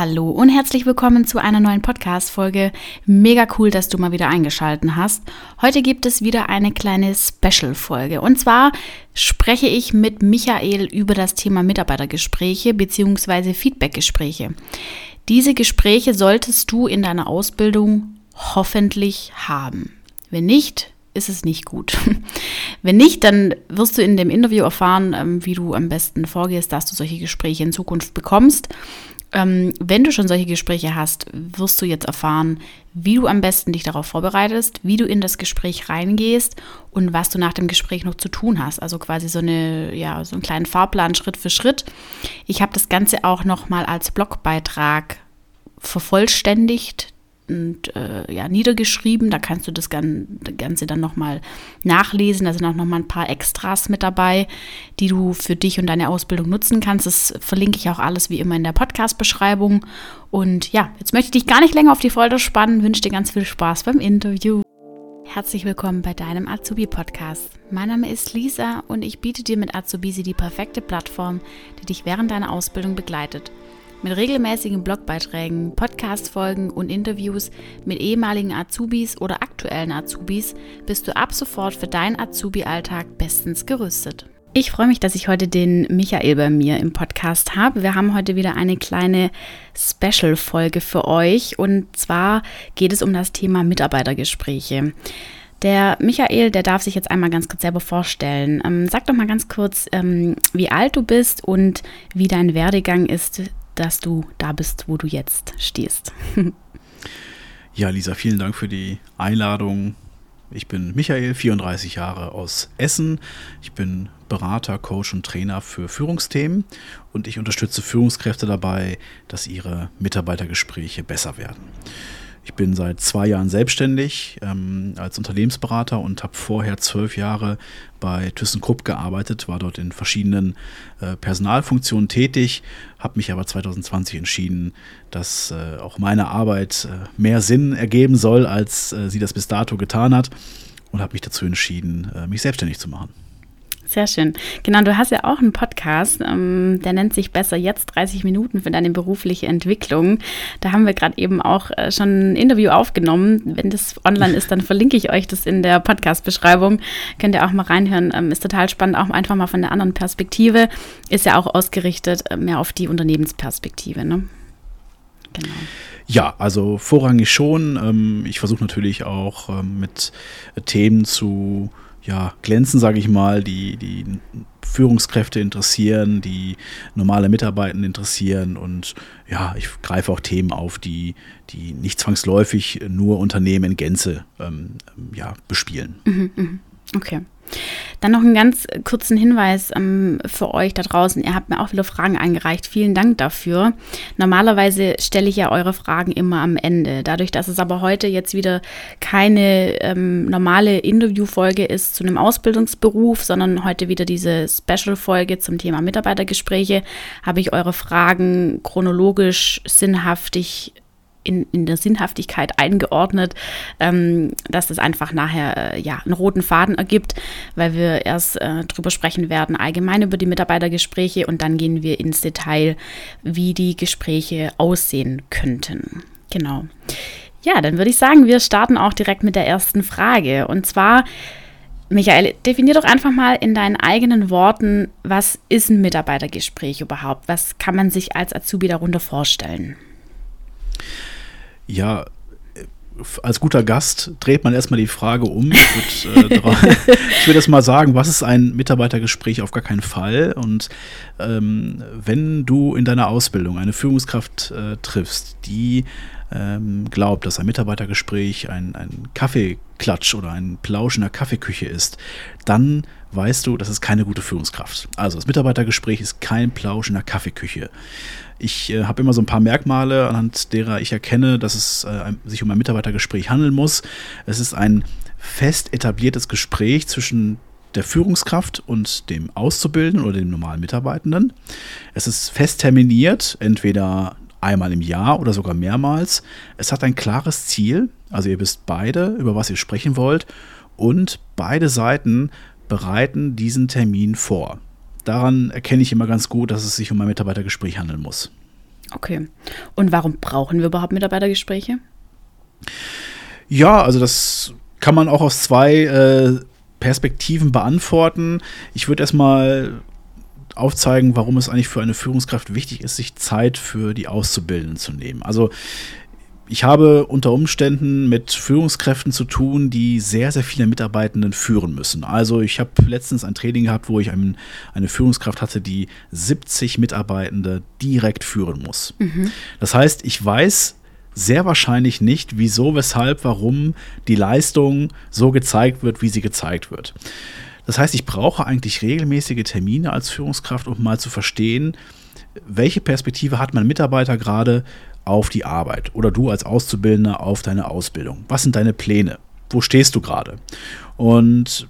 Hallo und herzlich willkommen zu einer neuen Podcast-Folge. Mega cool, dass du mal wieder eingeschaltet hast. Heute gibt es wieder eine kleine Special-Folge. Und zwar spreche ich mit Michael über das Thema Mitarbeitergespräche bzw. Feedbackgespräche. Diese Gespräche solltest du in deiner Ausbildung hoffentlich haben. Wenn nicht, ist es nicht gut. Wenn nicht, dann wirst du in dem Interview erfahren, ähm, wie du am besten vorgehst, dass du solche Gespräche in Zukunft bekommst. Ähm, wenn du schon solche Gespräche hast, wirst du jetzt erfahren, wie du am besten dich darauf vorbereitest, wie du in das Gespräch reingehst und was du nach dem Gespräch noch zu tun hast. Also quasi so eine, ja, so einen kleinen Fahrplan Schritt für Schritt. Ich habe das Ganze auch nochmal als Blogbeitrag vervollständigt und äh, ja, niedergeschrieben. Da kannst du das Ganze dann nochmal nachlesen. Da sind auch nochmal ein paar Extras mit dabei, die du für dich und deine Ausbildung nutzen kannst. Das verlinke ich auch alles wie immer in der Podcast-Beschreibung. Und ja, jetzt möchte ich dich gar nicht länger auf die Folter spannen. Wünsche dir ganz viel Spaß beim Interview. Herzlich willkommen bei deinem Azubi-Podcast. Mein Name ist Lisa und ich biete dir mit Azubisi die perfekte Plattform, die dich während deiner Ausbildung begleitet. Mit regelmäßigen Blogbeiträgen, Podcast-Folgen und Interviews mit ehemaligen Azubis oder aktuellen Azubis bist du ab sofort für deinen Azubi-Alltag bestens gerüstet. Ich freue mich, dass ich heute den Michael bei mir im Podcast habe. Wir haben heute wieder eine kleine Special-Folge für euch und zwar geht es um das Thema Mitarbeitergespräche. Der Michael, der darf sich jetzt einmal ganz kurz selber vorstellen. Ähm, sag doch mal ganz kurz, ähm, wie alt du bist und wie dein Werdegang ist dass du da bist, wo du jetzt stehst. ja, Lisa, vielen Dank für die Einladung. Ich bin Michael, 34 Jahre aus Essen. Ich bin Berater, Coach und Trainer für Führungsthemen und ich unterstütze Führungskräfte dabei, dass ihre Mitarbeitergespräche besser werden. Ich bin seit zwei Jahren selbstständig ähm, als Unternehmensberater und habe vorher zwölf Jahre bei ThyssenKrupp gearbeitet, war dort in verschiedenen äh, Personalfunktionen tätig, habe mich aber 2020 entschieden, dass äh, auch meine Arbeit äh, mehr Sinn ergeben soll, als äh, sie das bis dato getan hat und habe mich dazu entschieden, äh, mich selbstständig zu machen. Sehr schön. Genau, du hast ja auch einen Podcast, ähm, der nennt sich Besser jetzt 30 Minuten für deine berufliche Entwicklung. Da haben wir gerade eben auch äh, schon ein Interview aufgenommen. Wenn das online ist, dann verlinke ich euch das in der Podcast-Beschreibung. Könnt ihr auch mal reinhören. Ähm, ist total spannend, auch einfach mal von der anderen Perspektive. Ist ja auch ausgerichtet äh, mehr auf die Unternehmensperspektive. Ne? Genau. Ja, also vorrangig schon. Ähm, ich versuche natürlich auch ähm, mit Themen zu ja, glänzen, sage ich mal, die, die Führungskräfte interessieren, die normale Mitarbeiter interessieren und ja, ich greife auch Themen auf, die, die nicht zwangsläufig nur Unternehmen in Gänze ähm, ja, bespielen. Mhm, mh. Okay. Dann noch einen ganz kurzen Hinweis ähm, für euch da draußen. Ihr habt mir auch viele Fragen eingereicht. Vielen Dank dafür. Normalerweise stelle ich ja eure Fragen immer am Ende. Dadurch, dass es aber heute jetzt wieder keine ähm, normale Interviewfolge ist zu einem Ausbildungsberuf, sondern heute wieder diese Special-Folge zum Thema Mitarbeitergespräche, habe ich eure Fragen chronologisch sinnhaftig in, in der Sinnhaftigkeit eingeordnet, ähm, dass das einfach nachher äh, ja, einen roten Faden ergibt, weil wir erst äh, drüber sprechen werden, allgemein über die Mitarbeitergespräche und dann gehen wir ins Detail, wie die Gespräche aussehen könnten. Genau. Ja, dann würde ich sagen, wir starten auch direkt mit der ersten Frage. Und zwar, Michael, definier doch einfach mal in deinen eigenen Worten, was ist ein Mitarbeitergespräch überhaupt? Was kann man sich als Azubi darunter vorstellen? Ja, als guter Gast dreht man erstmal die Frage um. Ich würde äh, würd das mal sagen, was ist ein Mitarbeitergespräch auf gar keinen Fall? Und ähm, wenn du in deiner Ausbildung eine Führungskraft äh, triffst, die ähm, glaubt, dass ein Mitarbeitergespräch ein, ein Kaffeeklatsch oder ein Plausch in der Kaffeeküche ist, dann weißt du, das ist keine gute Führungskraft. Also das Mitarbeitergespräch ist kein Plausch in der Kaffeeküche. Ich äh, habe immer so ein paar Merkmale, anhand derer ich erkenne, dass es äh, sich um ein Mitarbeitergespräch handeln muss. Es ist ein fest etabliertes Gespräch zwischen der Führungskraft und dem Auszubildenden oder dem normalen Mitarbeitenden. Es ist fest terminiert, entweder einmal im Jahr oder sogar mehrmals. Es hat ein klares Ziel, also ihr wisst beide, über was ihr sprechen wollt und beide Seiten bereiten diesen Termin vor. Daran erkenne ich immer ganz gut, dass es sich um ein Mitarbeitergespräch handeln muss. Okay. Und warum brauchen wir überhaupt Mitarbeitergespräche? Ja, also das kann man auch aus zwei äh, Perspektiven beantworten. Ich würde erstmal aufzeigen, warum es eigentlich für eine Führungskraft wichtig ist, sich Zeit für die Auszubildenden zu nehmen. Also ich habe unter Umständen mit Führungskräften zu tun, die sehr, sehr viele Mitarbeitenden führen müssen. Also ich habe letztens ein Training gehabt, wo ich ein, eine Führungskraft hatte, die 70 Mitarbeitende direkt führen muss. Mhm. Das heißt, ich weiß sehr wahrscheinlich nicht, wieso, weshalb, warum die Leistung so gezeigt wird, wie sie gezeigt wird. Das heißt, ich brauche eigentlich regelmäßige Termine als Führungskraft, um mal zu verstehen, welche Perspektive hat mein Mitarbeiter gerade auf die Arbeit oder du als Auszubildender auf deine Ausbildung. Was sind deine Pläne? Wo stehst du gerade? Und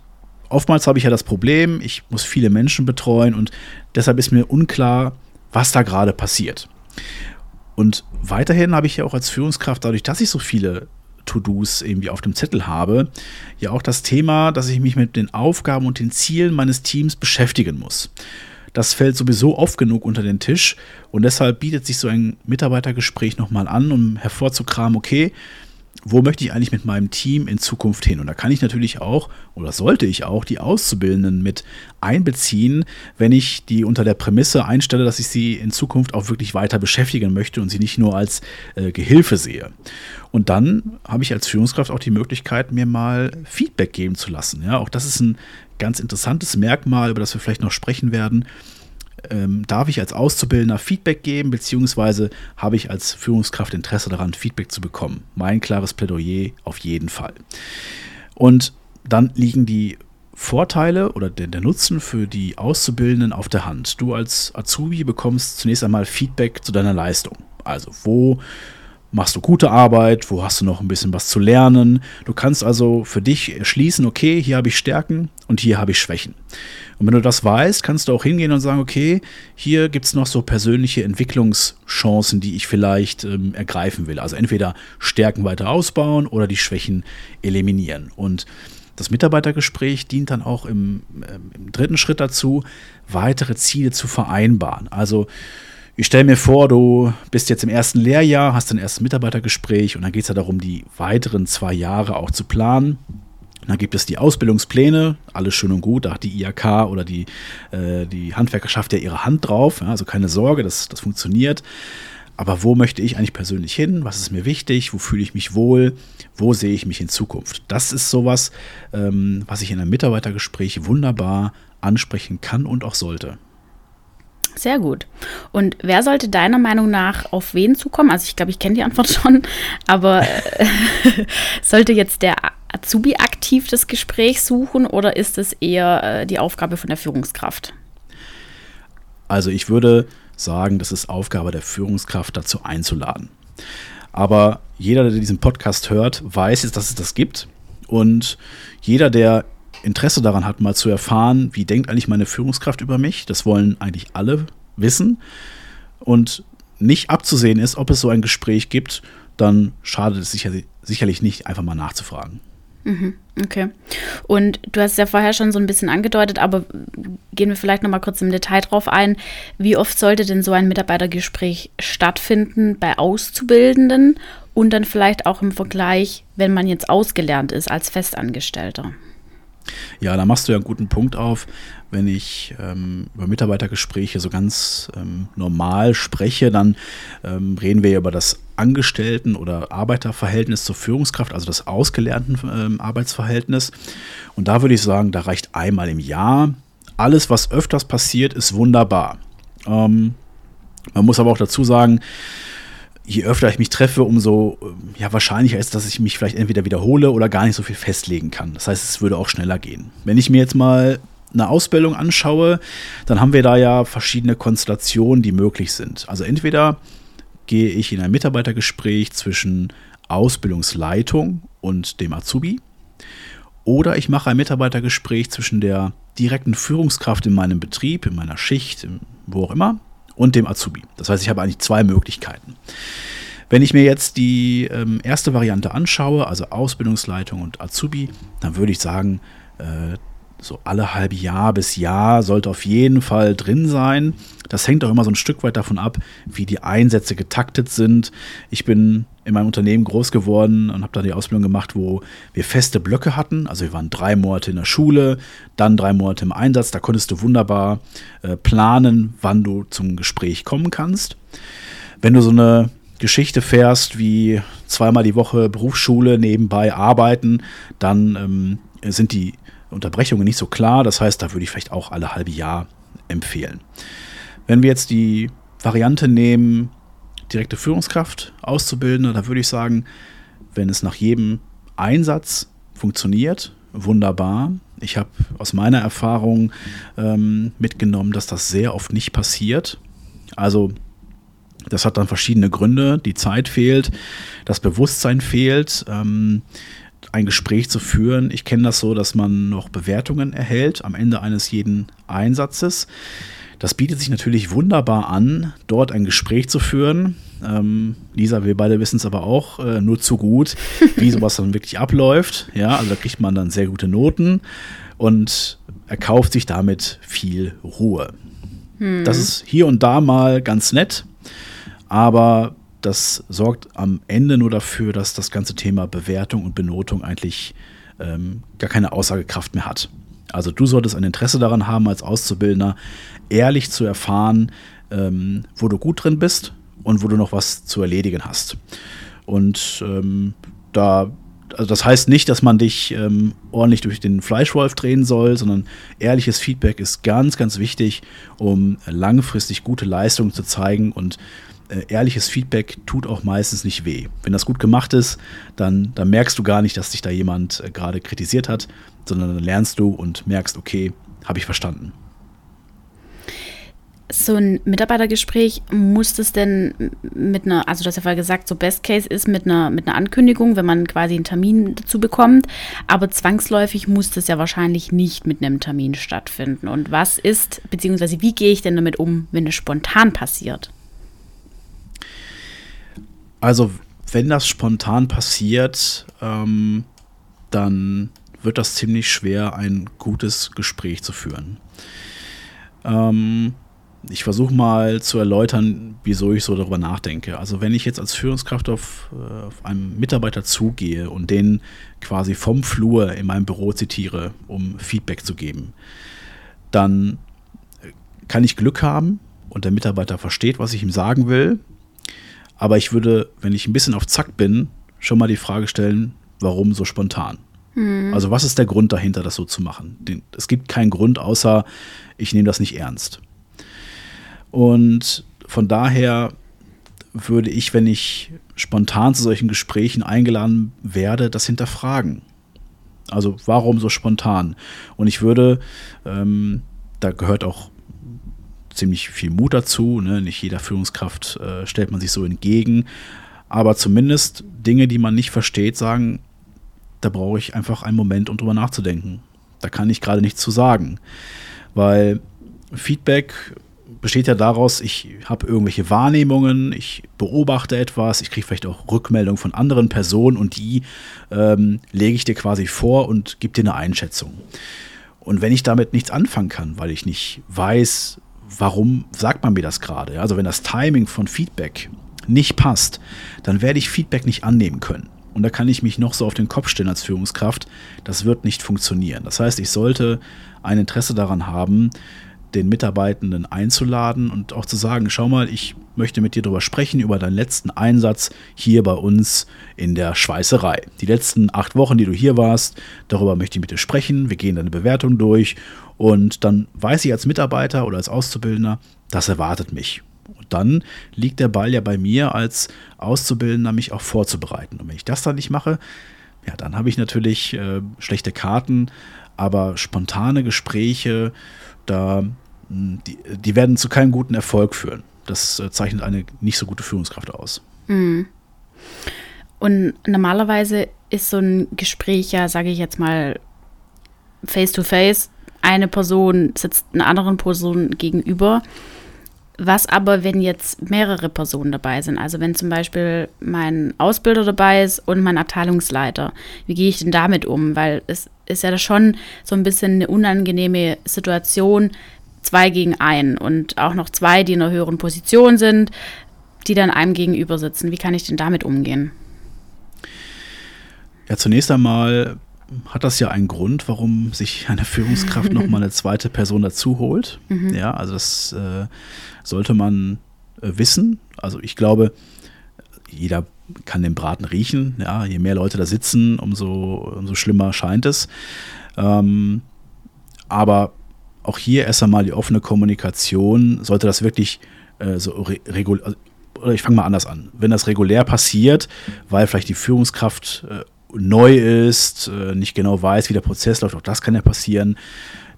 oftmals habe ich ja das Problem, ich muss viele Menschen betreuen und deshalb ist mir unklar, was da gerade passiert. Und weiterhin habe ich ja auch als Führungskraft, dadurch, dass ich so viele To-Dos irgendwie auf dem Zettel habe, ja auch das Thema, dass ich mich mit den Aufgaben und den Zielen meines Teams beschäftigen muss. Das fällt sowieso oft genug unter den Tisch und deshalb bietet sich so ein Mitarbeitergespräch nochmal an, um hervorzukramen, okay, wo möchte ich eigentlich mit meinem Team in Zukunft hin? Und da kann ich natürlich auch, oder sollte ich auch, die Auszubildenden mit einbeziehen, wenn ich die unter der Prämisse einstelle, dass ich sie in Zukunft auch wirklich weiter beschäftigen möchte und sie nicht nur als äh, Gehilfe sehe. Und dann habe ich als Führungskraft auch die Möglichkeit, mir mal Feedback geben zu lassen. Ja, auch das ist ein ganz interessantes Merkmal, über das wir vielleicht noch sprechen werden ähm, darf ich als Auszubildender Feedback geben, beziehungsweise habe ich als Führungskraft Interesse daran, Feedback zu bekommen? Mein klares Plädoyer auf jeden Fall. Und dann liegen die Vorteile oder der, der, Nutzen für die Auszubildenden auf der Hand. Du als Azubi bekommst zunächst einmal Feedback zu deiner Leistung. Also wo machst du gute Arbeit, wo hast du noch ein bisschen was zu lernen. Du kannst also für dich erschließen, okay, hier habe ich Stärken und hier habe ich Schwächen. Und wenn du das weißt, kannst du auch hingehen und sagen, okay, hier gibt es noch so persönliche Entwicklungschancen, die ich vielleicht ähm, ergreifen will. Also entweder Stärken weiter ausbauen oder die Schwächen eliminieren. Und das Mitarbeitergespräch dient dann auch im, ähm, im dritten Schritt dazu, weitere Ziele zu vereinbaren. Also ich stelle mir vor, du bist jetzt im ersten Lehrjahr, hast dein erstes Mitarbeitergespräch und dann geht es ja darum, die weiteren zwei Jahre auch zu planen. Dann gibt es die Ausbildungspläne, alles schön und gut, da hat die IHK oder die, äh, die Handwerkerschaft ja ihre Hand drauf, ja, also keine Sorge, das, das funktioniert. Aber wo möchte ich eigentlich persönlich hin? Was ist mir wichtig? Wo fühle ich mich wohl? Wo sehe ich mich in Zukunft? Das ist sowas, ähm, was ich in einem Mitarbeitergespräch wunderbar ansprechen kann und auch sollte. Sehr gut. Und wer sollte deiner Meinung nach auf wen zukommen? Also ich glaube, ich kenne die Antwort schon, aber äh, sollte jetzt der Azubi aktiv das Gespräch suchen oder ist es eher äh, die Aufgabe von der Führungskraft? Also ich würde sagen, das ist Aufgabe der Führungskraft, dazu einzuladen. Aber jeder, der diesen Podcast hört, weiß jetzt, dass es das gibt. Und jeder, der Interesse daran hat, mal zu erfahren, wie denkt eigentlich meine Führungskraft über mich, das wollen eigentlich alle wissen. Und nicht abzusehen ist, ob es so ein Gespräch gibt, dann schadet es sicher, sicherlich nicht, einfach mal nachzufragen. Mhm, okay. Und du hast ja vorher schon so ein bisschen angedeutet, aber gehen wir vielleicht noch mal kurz im Detail drauf ein. Wie oft sollte denn so ein Mitarbeitergespräch stattfinden bei Auszubildenden und dann vielleicht auch im Vergleich, wenn man jetzt ausgelernt ist als Festangestellter? Ja, da machst du ja einen guten Punkt auf. Wenn ich ähm, über Mitarbeitergespräche so ganz ähm, normal spreche, dann ähm, reden wir über das Angestellten- oder Arbeiterverhältnis zur Führungskraft, also das ausgelernten ähm, Arbeitsverhältnis. Und da würde ich sagen, da reicht einmal im Jahr. Alles, was öfters passiert, ist wunderbar. Ähm, man muss aber auch dazu sagen, je öfter ich mich treffe, umso ja, wahrscheinlicher ist, dass ich mich vielleicht entweder wiederhole oder gar nicht so viel festlegen kann. Das heißt, es würde auch schneller gehen. Wenn ich mir jetzt mal eine Ausbildung anschaue, dann haben wir da ja verschiedene Konstellationen, die möglich sind. Also entweder gehe ich in ein Mitarbeitergespräch zwischen Ausbildungsleitung und dem Azubi oder ich mache ein Mitarbeitergespräch zwischen der direkten Führungskraft in meinem Betrieb, in meiner Schicht, wo auch immer, und dem Azubi. Das heißt, ich habe eigentlich zwei Möglichkeiten. Wenn ich mir jetzt die ähm, erste Variante anschaue, also Ausbildungsleitung und Azubi, dann würde ich sagen, äh, so alle halbe Jahr bis Jahr sollte auf jeden Fall drin sein. Das hängt auch immer so ein Stück weit davon ab, wie die Einsätze getaktet sind. Ich bin in meinem Unternehmen groß geworden und habe da die Ausbildung gemacht, wo wir feste Blöcke hatten. Also wir waren drei Monate in der Schule, dann drei Monate im Einsatz. Da konntest du wunderbar äh, planen, wann du zum Gespräch kommen kannst. Wenn du so eine Geschichte fährst wie zweimal die Woche Berufsschule, nebenbei arbeiten, dann ähm, sind die Unterbrechungen nicht so klar. Das heißt, da würde ich vielleicht auch alle halbe Jahr empfehlen. Wenn wir jetzt die Variante nehmen, direkte Führungskraft auszubilden, da würde ich sagen, wenn es nach jedem Einsatz funktioniert, wunderbar. Ich habe aus meiner Erfahrung ähm, mitgenommen, dass das sehr oft nicht passiert. Also das hat dann verschiedene Gründe. Die Zeit fehlt, das Bewusstsein fehlt. Ähm, ein Gespräch zu führen. Ich kenne das so, dass man noch Bewertungen erhält am Ende eines jeden Einsatzes. Das bietet sich natürlich wunderbar an, dort ein Gespräch zu führen. Ähm, Lisa, wir beide wissen es aber auch äh, nur zu gut, wie sowas dann wirklich abläuft. Ja, also da kriegt man dann sehr gute Noten und erkauft sich damit viel Ruhe. Hm. Das ist hier und da mal ganz nett, aber das sorgt am Ende nur dafür, dass das ganze Thema Bewertung und Benotung eigentlich ähm, gar keine Aussagekraft mehr hat. Also du solltest ein Interesse daran haben, als Auszubildender ehrlich zu erfahren, ähm, wo du gut drin bist und wo du noch was zu erledigen hast. Und ähm, da, also das heißt nicht, dass man dich ähm, ordentlich durch den Fleischwolf drehen soll, sondern ehrliches Feedback ist ganz, ganz wichtig, um langfristig gute Leistungen zu zeigen und ehrliches Feedback tut auch meistens nicht weh. Wenn das gut gemacht ist, dann, dann merkst du gar nicht, dass dich da jemand äh, gerade kritisiert hat, sondern dann lernst du und merkst, okay, habe ich verstanden. So ein Mitarbeitergespräch muss es denn mit einer, also du hast ja vorher gesagt, so Best Case ist mit einer, mit einer Ankündigung, wenn man quasi einen Termin dazu bekommt, aber zwangsläufig muss das ja wahrscheinlich nicht mit einem Termin stattfinden. Und was ist, beziehungsweise wie gehe ich denn damit um, wenn es spontan passiert? Also, wenn das spontan passiert, ähm, dann wird das ziemlich schwer, ein gutes Gespräch zu führen. Ähm, ich versuche mal zu erläutern, wieso ich so darüber nachdenke. Also wenn ich jetzt als Führungskraft auf, äh, auf einen Mitarbeiter zugehe und den quasi vom Flur in meinem Büro zitiere, um Feedback zu geben, dann kann ich Glück haben und der Mitarbeiter versteht, was ich ihm sagen will aber ich würde, wenn ich ein bisschen auf Zack bin, schon mal die Frage stellen, warum so spontan? Hm. Also was ist der Grund dahinter, das so zu machen? Es gibt keinen Grund, außer ich nehme das nicht ernst. Und von daher würde ich, wenn ich spontan zu solchen Gesprächen eingeladen werde, das hinterfragen. Also warum so spontan? Und ich würde, ähm, da gehört auch ziemlich viel Mut dazu. Ne? Nicht jeder Führungskraft äh, stellt man sich so entgegen. Aber zumindest Dinge, die man nicht versteht, sagen, da brauche ich einfach einen Moment, um drüber nachzudenken. Da kann ich gerade nichts zu sagen. Weil Feedback besteht ja daraus, ich habe irgendwelche Wahrnehmungen, ich beobachte etwas, ich kriege vielleicht auch Rückmeldungen von anderen Personen und die ähm, lege ich dir quasi vor und gebe dir eine Einschätzung. Und wenn ich damit nichts anfangen kann, weil ich nicht weiß, warum sagt man mir das gerade? Also wenn das Timing von Feedback nicht passt, dann werde ich Feedback nicht annehmen können. Und da kann ich mich noch so auf den Kopf stellen als Führungskraft. Das wird nicht funktionieren. Das heißt, ich sollte ein Interesse daran haben, den Mitarbeitenden einzuladen und auch zu sagen, schau mal, ich möchte mit dir darüber sprechen, über deinen letzten Einsatz hier bei uns in der Schweißerei. Die letzten acht Wochen, die du hier warst, darüber möchte ich mit dir sprechen. Wir gehen deine Bewertung durch und dann weiß ich als Mitarbeiter oder als Auszubildender, das erwartet mich. Und dann liegt der Ball ja bei mir als Auszubildender, mich auch vorzubereiten. Und wenn ich das dann nicht mache, ja, dann habe ich natürlich äh, schlechte Karten, aber spontane Gespräche, da die, die werden zu keinem guten Erfolg führen. Das äh, zeichnet eine nicht so gute Führungskraft aus. Mhm. Und normalerweise ist so ein Gespräch ja, sage ich jetzt mal, face to face. Eine Person sitzt einer anderen Person gegenüber. Was aber, wenn jetzt mehrere Personen dabei sind? Also wenn zum Beispiel mein Ausbilder dabei ist und mein Abteilungsleiter, wie gehe ich denn damit um? Weil es ist ja schon so ein bisschen eine unangenehme Situation, zwei gegen einen und auch noch zwei, die in einer höheren Position sind, die dann einem gegenüber sitzen. Wie kann ich denn damit umgehen? Ja, zunächst einmal hat das ja einen Grund, warum sich eine Führungskraft nochmal eine zweite Person dazu holt. Mhm. Ja, also das äh, sollte man äh, wissen. Also ich glaube, jeder kann den Braten riechen. Ja, je mehr Leute da sitzen, umso, umso schlimmer scheint es. Ähm, aber auch hier erst einmal die offene Kommunikation. Sollte das wirklich äh, so regulär, oder ich fange mal anders an. Wenn das regulär passiert, weil vielleicht die Führungskraft äh, neu ist, äh, nicht genau weiß, wie der Prozess läuft, auch das kann ja passieren,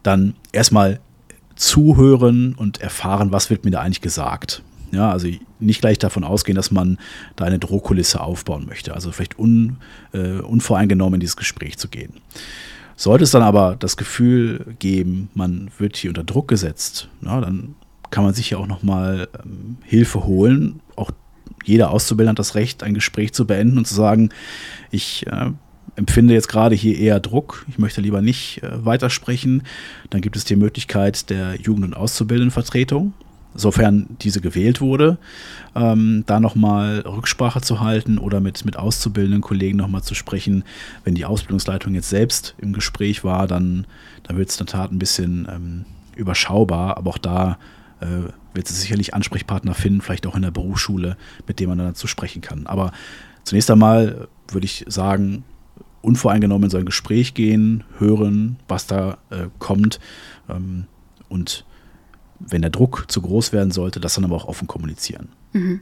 dann erstmal zuhören und erfahren, was wird mir da eigentlich gesagt. Ja, also nicht gleich davon ausgehen, dass man da eine Drohkulisse aufbauen möchte. Also vielleicht un, äh, unvoreingenommen in dieses Gespräch zu gehen. Sollte es dann aber das Gefühl geben, man wird hier unter Druck gesetzt, na, dann kann man sich ja auch nochmal ähm, Hilfe holen. Jeder Auszubildende hat das Recht, ein Gespräch zu beenden und zu sagen, ich äh, empfinde jetzt gerade hier eher Druck, ich möchte lieber nicht äh, weitersprechen. Dann gibt es die Möglichkeit der Jugend- und Auszubildendenvertretung, sofern diese gewählt wurde, ähm, da nochmal Rücksprache zu halten oder mit, mit auszubildenden Kollegen nochmal zu sprechen. Wenn die Ausbildungsleitung jetzt selbst im Gespräch war, dann, dann wird es in der Tat ein bisschen ähm, überschaubar, aber auch da äh, wird es sicherlich Ansprechpartner finden, vielleicht auch in der Berufsschule, mit dem man dann dazu sprechen kann. Aber zunächst einmal würde ich sagen, unvoreingenommen in so ein Gespräch gehen, hören, was da äh, kommt ähm, und wenn der Druck zu groß werden sollte, das dann aber auch offen kommunizieren. Mhm.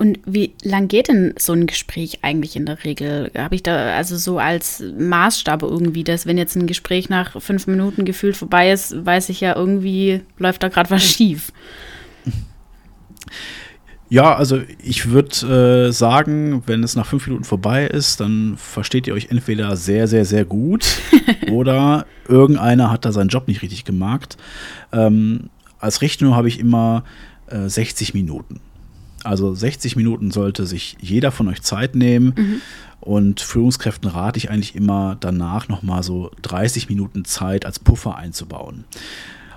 Und wie lang geht denn so ein Gespräch eigentlich in der Regel? Habe ich da also so als Maßstab irgendwie, dass wenn jetzt ein Gespräch nach fünf Minuten gefühlt vorbei ist, weiß ich ja irgendwie, läuft da gerade was schief. Ja, also ich würde äh, sagen, wenn es nach fünf Minuten vorbei ist, dann versteht ihr euch entweder sehr, sehr, sehr gut oder irgendeiner hat da seinen Job nicht richtig gemacht. Ähm, als Richtnummer habe ich immer äh, 60 Minuten. Also 60 Minuten sollte sich jeder von euch Zeit nehmen. Mhm. Und Führungskräften rate ich eigentlich immer danach nochmal so 30 Minuten Zeit als Puffer einzubauen.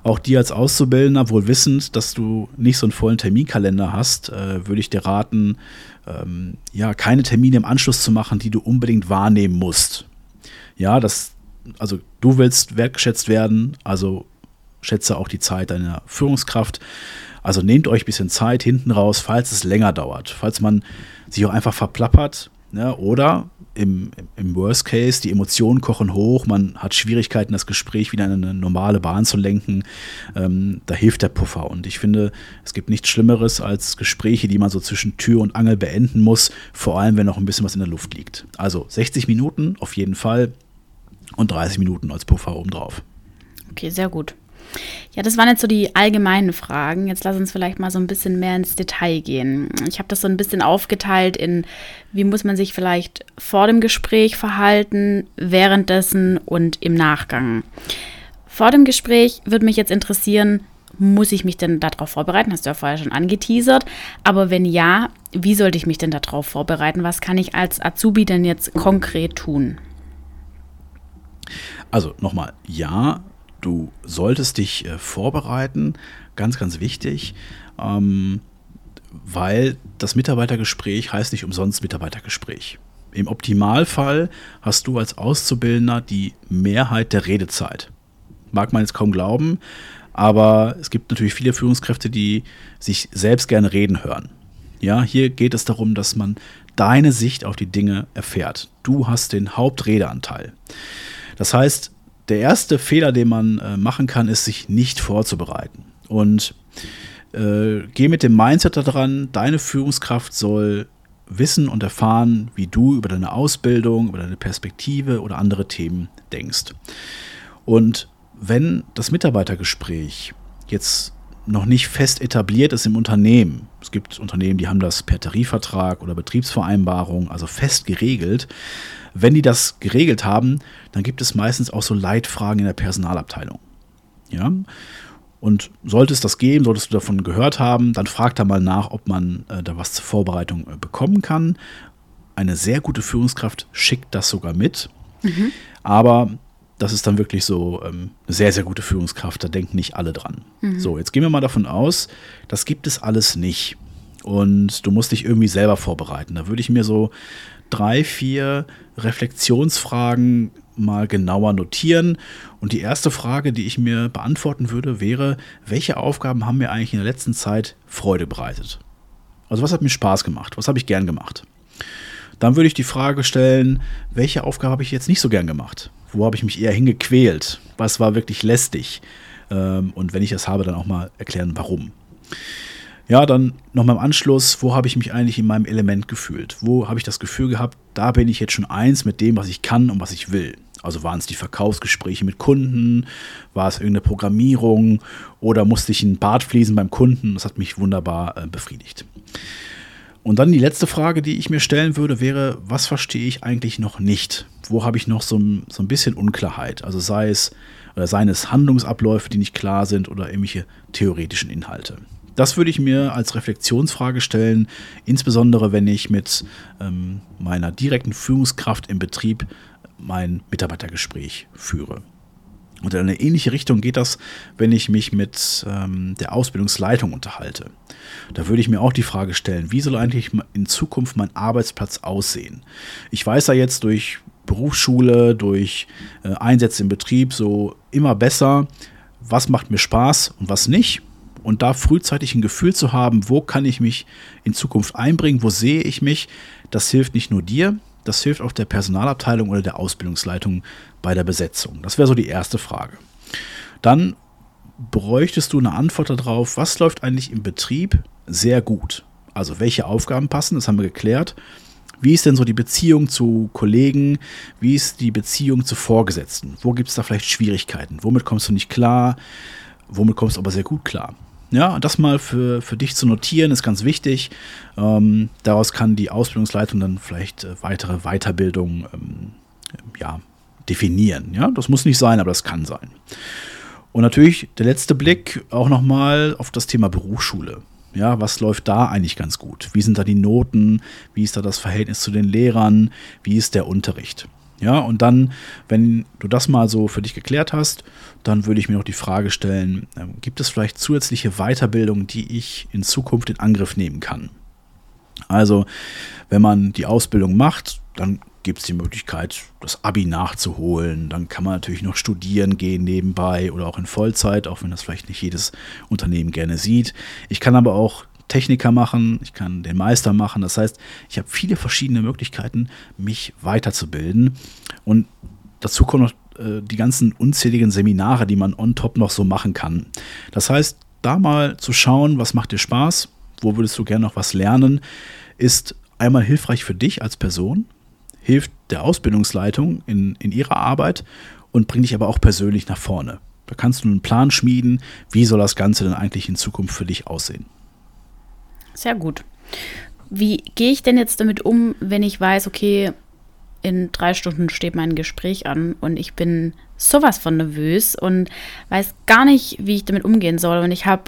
Auch dir als Auszubildender, wohl wissend, dass du nicht so einen vollen Terminkalender hast, äh, würde ich dir raten, ähm, ja, keine Termine im Anschluss zu machen, die du unbedingt wahrnehmen musst. Ja, das, also du willst wertgeschätzt werden, also schätze auch die Zeit deiner Führungskraft. Also nehmt euch ein bisschen Zeit hinten raus, falls es länger dauert, falls man sich auch einfach verplappert. Ne? Oder im, im Worst Case, die Emotionen kochen hoch, man hat Schwierigkeiten, das Gespräch wieder in eine normale Bahn zu lenken. Ähm, da hilft der Puffer. Und ich finde, es gibt nichts Schlimmeres als Gespräche, die man so zwischen Tür und Angel beenden muss, vor allem wenn noch ein bisschen was in der Luft liegt. Also 60 Minuten auf jeden Fall und 30 Minuten als Puffer obendrauf. Okay, sehr gut. Ja, das waren jetzt so die allgemeinen Fragen. Jetzt lass uns vielleicht mal so ein bisschen mehr ins Detail gehen. Ich habe das so ein bisschen aufgeteilt in, wie muss man sich vielleicht vor dem Gespräch verhalten, währenddessen und im Nachgang. Vor dem Gespräch würde mich jetzt interessieren, muss ich mich denn darauf vorbereiten? Hast du ja vorher schon angeteasert. Aber wenn ja, wie sollte ich mich denn darauf vorbereiten? Was kann ich als Azubi denn jetzt konkret tun? Also nochmal, ja, du solltest dich äh, vorbereiten, ganz, ganz wichtig, ähm, weil das Mitarbeitergespräch heißt nicht umsonst Mitarbeitergespräch. Im Optimalfall hast du als Auszubildender die Mehrheit der Redezeit. Mag man jetzt kaum glauben, aber es gibt natürlich viele Führungskräfte, die sich selbst gerne reden hören. Ja, hier geht es darum, dass man deine Sicht auf die Dinge erfährt. Du hast den Hauptredeanteil. Das heißt, der erste Fehler, den man äh, machen kann, ist, sich nicht vorzubereiten. Und äh, geh mit dem Mindset daran, deine Führungskraft soll wissen und erfahren, wie du über deine Ausbildung, über deine Perspektive oder andere Themen denkst. Und wenn das Mitarbeitergespräch jetzt noch nicht fest etabliert ist im Unternehmen, es gibt Unternehmen, die haben das per Tarifvertrag oder Betriebsvereinbarung, also fest geregelt, wenn die das geregelt haben, dann gibt es meistens auch so Leitfragen in der Personalabteilung. Ja? Und sollte es das geben, solltest du davon gehört haben, dann frag da mal nach, ob man äh, da was zur Vorbereitung äh, bekommen kann. Eine sehr gute Führungskraft schickt das sogar mit. Mhm. Aber das ist dann wirklich so ähm, eine sehr, sehr gute Führungskraft. Da denken nicht alle dran. Mhm. So, jetzt gehen wir mal davon aus, das gibt es alles nicht. Und du musst dich irgendwie selber vorbereiten. Da würde ich mir so drei, vier Reflexionsfragen mal genauer notieren. Und die erste Frage, die ich mir beantworten würde, wäre, welche Aufgaben haben mir eigentlich in der letzten Zeit Freude bereitet? Also was hat mir Spaß gemacht? Was habe ich gern gemacht? Dann würde ich die Frage stellen, welche Aufgabe habe ich jetzt nicht so gern gemacht? Wo habe ich mich eher hingequält? Was war wirklich lästig? Ähm, und wenn ich das habe, dann auch mal erklären, warum. Ja, dann nochmal im Anschluss, wo habe ich mich eigentlich in meinem Element gefühlt? Wo habe ich das Gefühl gehabt, da bin ich jetzt schon eins mit dem, was ich kann und was ich will? Also waren es die Verkaufsgespräche mit Kunden, war es irgendeine Programmierung oder musste ich ein Bad fließen beim Kunden? Das hat mich wunderbar äh, befriedigt. Und dann die letzte Frage, die ich mir stellen würde, wäre, was verstehe ich eigentlich noch nicht? Wo habe ich noch so, so ein bisschen Unklarheit? Also sei es, oder seien es Handlungsabläufe, die nicht klar sind oder irgendwelche theoretischen Inhalte. Das würde ich mir als Reflexionsfrage stellen, insbesondere wenn ich mit ähm, meiner direkten Führungskraft im Betrieb mein Mitarbeitergespräch führe. Und in eine ähnliche Richtung geht das, wenn ich mich mit ähm, der Ausbildungsleitung unterhalte. Da würde ich mir auch die Frage stellen, wie soll eigentlich in Zukunft mein Arbeitsplatz aussehen? Ich weiß ja jetzt durch Berufsschule, durch äh, Einsätze im Betrieb so immer besser, was macht mir Spaß und was nicht und da frühzeitig ein Gefühl zu haben, wo kann ich mich in Zukunft einbringen, wo sehe ich mich, das hilft nicht nur dir, das hilft auch der Personalabteilung oder der Ausbildungsleitung bei der Besetzung. Das wäre so die erste Frage. Dann bräuchtest du eine Antwort darauf, was läuft eigentlich im Betrieb sehr gut? Also welche Aufgaben passen, das haben wir geklärt. Wie ist denn so die Beziehung zu Kollegen? Wie ist die Beziehung zu Vorgesetzten? Wo gibt es da vielleicht Schwierigkeiten? Womit kommst du nicht klar? Womit kommst du aber sehr gut klar? Ja, das mal für, für dich zu notieren ist ganz wichtig. Ähm, daraus kann die Ausbildungsleitung dann vielleicht äh, weitere Weiterbildung ähm, ja, definieren. Ja, das muss nicht sein, aber das kann sein. Und natürlich der letzte Blick auch nochmal auf das Thema Berufsschule. Ja, was läuft da eigentlich ganz gut? Wie sind da die Noten? Wie ist da das Verhältnis zu den Lehrern? Wie ist der Unterricht? Ja, und dann, wenn du das mal so für dich geklärt hast, dann würde ich mir noch die Frage stellen, äh, gibt es vielleicht zusätzliche Weiterbildung, die ich in Zukunft in Angriff nehmen kann? Also, wenn man die Ausbildung macht, dann gibt es die Möglichkeit, das Abi nachzuholen. Dann kann man natürlich noch studieren gehen nebenbei oder auch in Vollzeit, auch wenn das vielleicht nicht jedes Unternehmen gerne sieht. Ich kann aber auch Techniker machen, ich kann den Meister machen. Das heißt, ich habe viele verschiedene Möglichkeiten, mich weiterzubilden. Und dazu kommen noch äh, die ganzen unzähligen Seminare, die man on top noch so machen kann. Das heißt, da mal zu schauen, was macht dir Spaß, wo würdest du gerne noch was lernen, ist einmal hilfreich für dich als Person, hilft der Ausbildungsleitung in, in ihrer Arbeit und bringt dich aber auch persönlich nach vorne. Da kannst du einen Plan schmieden, wie soll das Ganze denn eigentlich in Zukunft für dich aussehen. Sehr gut. Wie gehe ich denn jetzt damit um, wenn ich weiß, okay, in drei Stunden steht mein Gespräch an und ich bin sowas von nervös und weiß gar nicht, wie ich damit umgehen soll. Und ich habe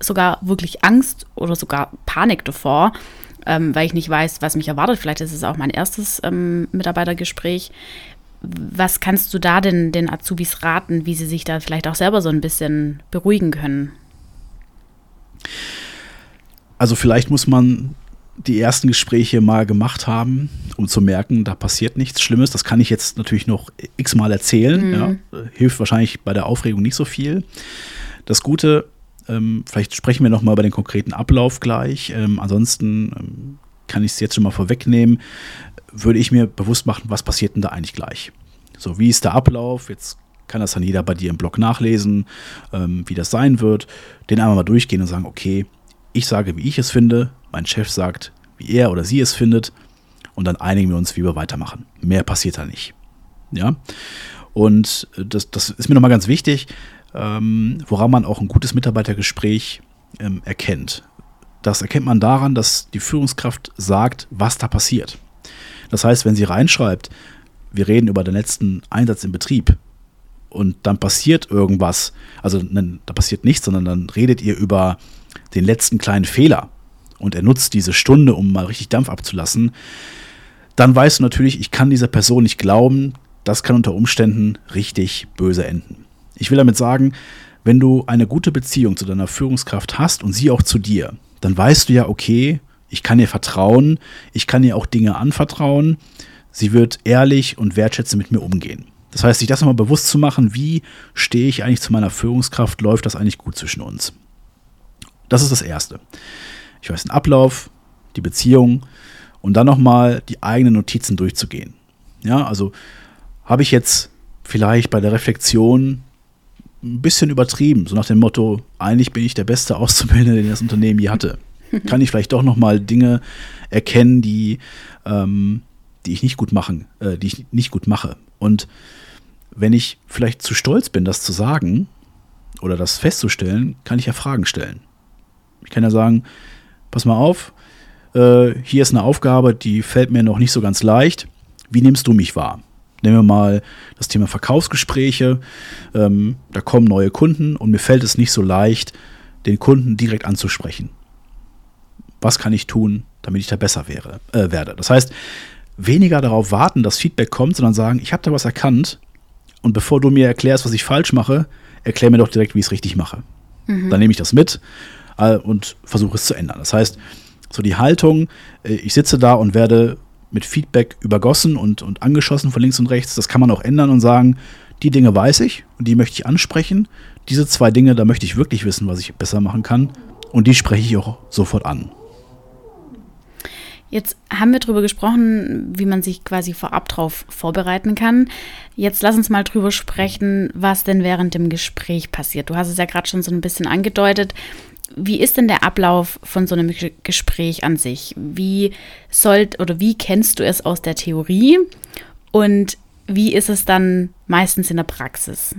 sogar wirklich Angst oder sogar Panik davor, ähm, weil ich nicht weiß, was mich erwartet. Vielleicht ist es auch mein erstes ähm, Mitarbeitergespräch. Was kannst du da denn den Azubis raten, wie sie sich da vielleicht auch selber so ein bisschen beruhigen können? Also vielleicht muss man die ersten Gespräche mal gemacht haben, um zu merken, da passiert nichts Schlimmes. Das kann ich jetzt natürlich noch x-mal erzählen. Mhm. Ja. Hilft wahrscheinlich bei der Aufregung nicht so viel. Das Gute, ähm, vielleicht sprechen wir nochmal über den konkreten Ablauf gleich. Ähm, ansonsten ähm, kann ich es jetzt schon mal vorwegnehmen, würde ich mir bewusst machen, was passiert denn da eigentlich gleich. So, wie ist der Ablauf? Jetzt kann das dann jeder bei dir im Blog nachlesen, ähm, wie das sein wird. Den einmal mal durchgehen und sagen, okay, ich sage, wie ich es finde, mein Chef sagt, wie er oder sie es findet und dann einigen wir uns, wie wir weitermachen. Mehr passiert da nicht. Ja. Und das, das ist mir nochmal ganz wichtig, ähm, woran man auch ein gutes Mitarbeitergespräch ähm, erkennt. Das erkennt man daran, dass die Führungskraft sagt, was da passiert. Das heißt, wenn sie reinschreibt, wir reden über den letzten Einsatz im Betrieb, und dann passiert irgendwas, also da passiert nichts, sondern dann redet ihr über den letzten kleinen Fehler und er nutzt diese Stunde, um mal richtig Dampf abzulassen, dann weißt du natürlich, ich kann dieser Person nicht glauben, das kann unter Umständen richtig böse enden. Ich will damit sagen, wenn du eine gute Beziehung zu deiner Führungskraft hast und sie auch zu dir, dann weißt du ja, okay, ich kann ihr vertrauen, ich kann ihr auch Dinge anvertrauen, sie wird ehrlich und wertschätzend mit mir umgehen. Das heißt, sich das nochmal bewusst zu machen, wie stehe ich eigentlich zu meiner Führungskraft, läuft das eigentlich gut zwischen uns. Das ist das Erste. Ich weiß den Ablauf, die Beziehung und dann nochmal die eigenen Notizen durchzugehen. Ja, also habe ich jetzt vielleicht bei der Reflexion ein bisschen übertrieben, so nach dem Motto, eigentlich bin ich der beste Auszubildende, den das Unternehmen je hatte. Kann ich vielleicht doch nochmal Dinge erkennen, die, ähm, die ich nicht gut machen, äh, die ich nicht gut mache. Und wenn ich vielleicht zu stolz bin, das zu sagen oder das festzustellen, kann ich ja Fragen stellen. Ich kann ja sagen, pass mal auf, äh, hier ist eine Aufgabe, die fällt mir noch nicht so ganz leicht. Wie nimmst du mich wahr? Nehmen wir mal das Thema Verkaufsgespräche. Ähm, da kommen neue Kunden und mir fällt es nicht so leicht, den Kunden direkt anzusprechen. Was kann ich tun, damit ich da besser wäre, äh, werde? Das heißt, weniger darauf warten, dass Feedback kommt, sondern sagen, ich habe da was erkannt und bevor du mir erklärst, was ich falsch mache, erklär mir doch direkt, wie ich es richtig mache. Mhm. Dann nehme ich das mit und versuche es zu ändern. Das heißt, so die Haltung, äh, ich sitze da und werde mit Feedback übergossen und, und angeschossen von links und rechts, das kann man auch ändern und sagen, die Dinge weiß ich und die möchte ich ansprechen. Diese zwei Dinge, da möchte ich wirklich wissen, was ich besser machen kann. Und die spreche ich auch sofort an. Jetzt haben wir darüber gesprochen, wie man sich quasi vorab darauf vorbereiten kann. Jetzt lass uns mal drüber sprechen, was denn während dem Gespräch passiert. Du hast es ja gerade schon so ein bisschen angedeutet. Wie ist denn der Ablauf von so einem Gespräch an sich? Wie sollt oder wie kennst du es aus der Theorie und wie ist es dann meistens in der Praxis?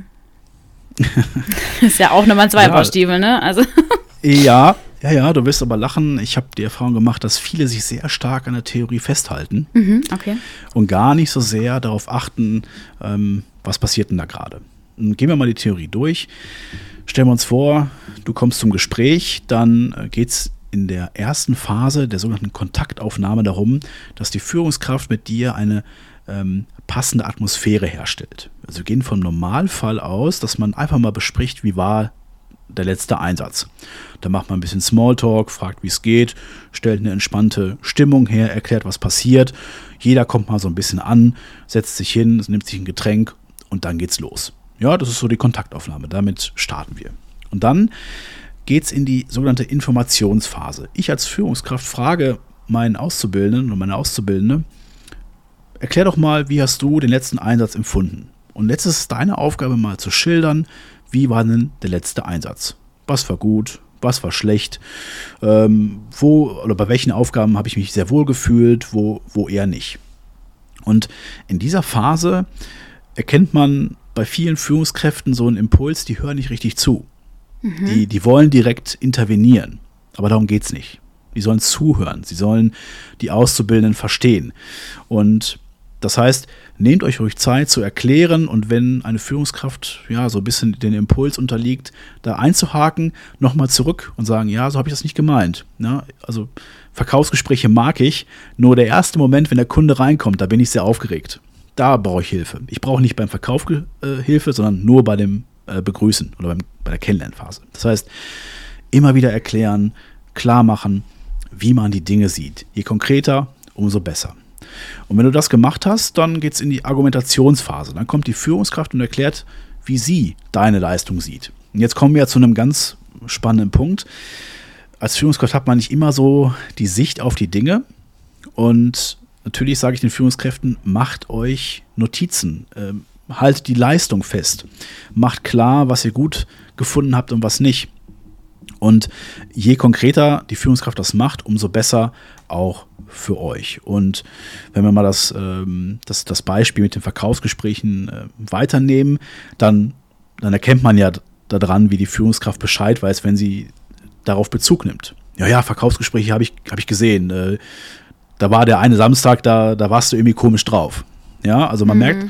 ist ja auch nochmal ein Zweibaustiefel, ja. ne? Also ja, ja, ja, du wirst aber lachen. Ich habe die Erfahrung gemacht, dass viele sich sehr stark an der Theorie festhalten mhm, okay. und gar nicht so sehr darauf achten, ähm, was passiert denn da gerade. Gehen wir mal die Theorie durch. Stellen wir uns vor, du kommst zum Gespräch, dann äh, geht es in der ersten Phase der sogenannten Kontaktaufnahme darum, dass die Führungskraft mit dir eine ähm, passende Atmosphäre herstellt. Also wir gehen vom Normalfall aus, dass man einfach mal bespricht, wie war der letzte Einsatz. Da macht man ein bisschen Smalltalk, fragt, wie es geht, stellt eine entspannte Stimmung her, erklärt, was passiert. Jeder kommt mal so ein bisschen an, setzt sich hin, nimmt sich ein Getränk und dann geht's los. Ja, das ist so die Kontaktaufnahme. Damit starten wir. Und dann geht es in die sogenannte Informationsphase. Ich als Führungskraft frage meinen Auszubildenden und meine Auszubildende, erklär doch mal, wie hast du den letzten Einsatz empfunden? Und jetzt ist deine Aufgabe mal zu schildern, wie war denn der letzte Einsatz? Was war gut? Was war schlecht? Ähm, wo oder bei welchen Aufgaben habe ich mich sehr wohl gefühlt, wo, wo eher nicht? Und in dieser Phase erkennt man bei vielen Führungskräften so einen Impuls, die hören nicht richtig zu. Mhm. Die, die wollen direkt intervenieren. Aber darum geht es nicht. Die sollen zuhören. Sie sollen die Auszubildenden verstehen. Und das heißt, nehmt euch ruhig Zeit zu erklären und wenn eine Führungskraft ja so ein bisschen den Impuls unterliegt, da einzuhaken, nochmal zurück und sagen, ja, so habe ich das nicht gemeint. Ja, also Verkaufsgespräche mag ich, nur der erste Moment, wenn der Kunde reinkommt, da bin ich sehr aufgeregt da brauche ich Hilfe. Ich brauche nicht beim Verkauf äh, Hilfe, sondern nur bei dem äh, Begrüßen oder beim, bei der Kennenlernphase. Das heißt, immer wieder erklären, klar machen, wie man die Dinge sieht. Je konkreter, umso besser. Und wenn du das gemacht hast, dann geht es in die Argumentationsphase. Dann kommt die Führungskraft und erklärt, wie sie deine Leistung sieht. Und jetzt kommen wir zu einem ganz spannenden Punkt. Als Führungskraft hat man nicht immer so die Sicht auf die Dinge. Und Natürlich sage ich den Führungskräften, macht euch Notizen, äh, haltet die Leistung fest, macht klar, was ihr gut gefunden habt und was nicht. Und je konkreter die Führungskraft das macht, umso besser auch für euch. Und wenn wir mal das, ähm, das, das Beispiel mit den Verkaufsgesprächen äh, weiternehmen, dann, dann erkennt man ja daran, wie die Führungskraft Bescheid weiß, wenn sie darauf Bezug nimmt. Ja, ja, Verkaufsgespräche habe ich, hab ich gesehen. Äh, da war der eine Samstag, da, da warst du irgendwie komisch drauf. Ja, also man mhm. merkt,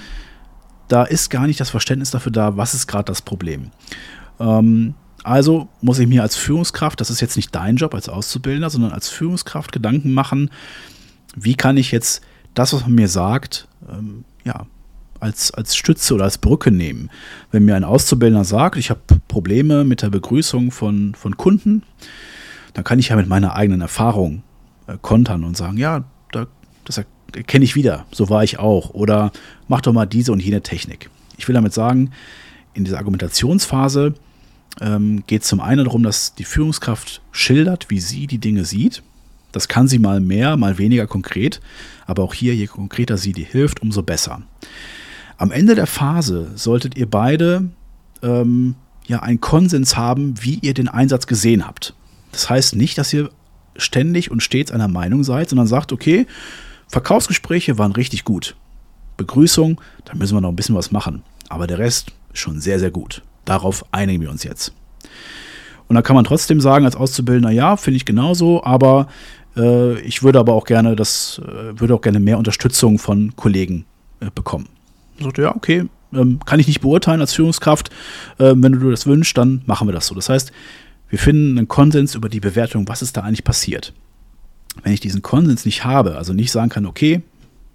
da ist gar nicht das Verständnis dafür da, was ist gerade das Problem. Ähm, also muss ich mir als Führungskraft, das ist jetzt nicht dein Job als Auszubildender, sondern als Führungskraft Gedanken machen, wie kann ich jetzt das, was man mir sagt, ähm, ja, als, als Stütze oder als Brücke nehmen. Wenn mir ein Auszubildender sagt, ich habe Probleme mit der Begrüßung von, von Kunden, dann kann ich ja mit meiner eigenen Erfahrung kontern und sagen, ja, da, das kenne ich wieder, so war ich auch. Oder mach doch mal diese und jene Technik. Ich will damit sagen, in dieser Argumentationsphase ähm, geht es zum einen darum, dass die Führungskraft schildert, wie sie die Dinge sieht. Das kann sie mal mehr, mal weniger konkret, aber auch hier, je konkreter sie dir hilft, umso besser. Am Ende der Phase solltet ihr beide ähm, ja einen Konsens haben, wie ihr den Einsatz gesehen habt. Das heißt nicht, dass ihr ständig und stets einer Meinung seid, sondern sagt, okay, Verkaufsgespräche waren richtig gut. Begrüßung, da müssen wir noch ein bisschen was machen. Aber der Rest schon sehr, sehr gut. Darauf einigen wir uns jetzt. Und da kann man trotzdem sagen, als Auszubildender, ja, finde ich genauso, aber äh, ich würde aber auch gerne das, äh, würde auch gerne mehr Unterstützung von Kollegen äh, bekommen. Ich sagte, ja, okay, ähm, kann ich nicht beurteilen als Führungskraft. Ähm, wenn du das wünschst, dann machen wir das so. Das heißt, wir finden einen Konsens über die Bewertung, was ist da eigentlich passiert. Wenn ich diesen Konsens nicht habe, also nicht sagen kann, okay,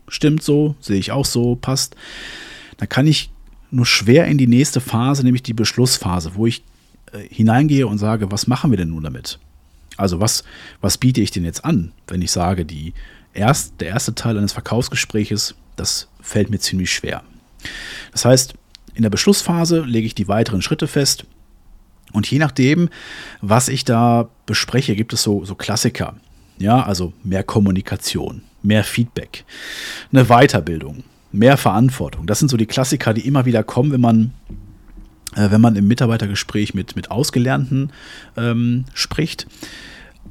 stimmt so, sehe ich auch so, passt, dann kann ich nur schwer in die nächste Phase, nämlich die Beschlussphase, wo ich äh, hineingehe und sage, was machen wir denn nun damit? Also was, was biete ich denn jetzt an, wenn ich sage, die erst, der erste Teil eines Verkaufsgespräches, das fällt mir ziemlich schwer. Das heißt, in der Beschlussphase lege ich die weiteren Schritte fest und je nachdem, was ich da bespreche, gibt es so, so Klassiker. Ja, also mehr Kommunikation, mehr Feedback, eine Weiterbildung, mehr Verantwortung. Das sind so die Klassiker, die immer wieder kommen, wenn man, äh, wenn man im Mitarbeitergespräch mit, mit Ausgelernten ähm, spricht.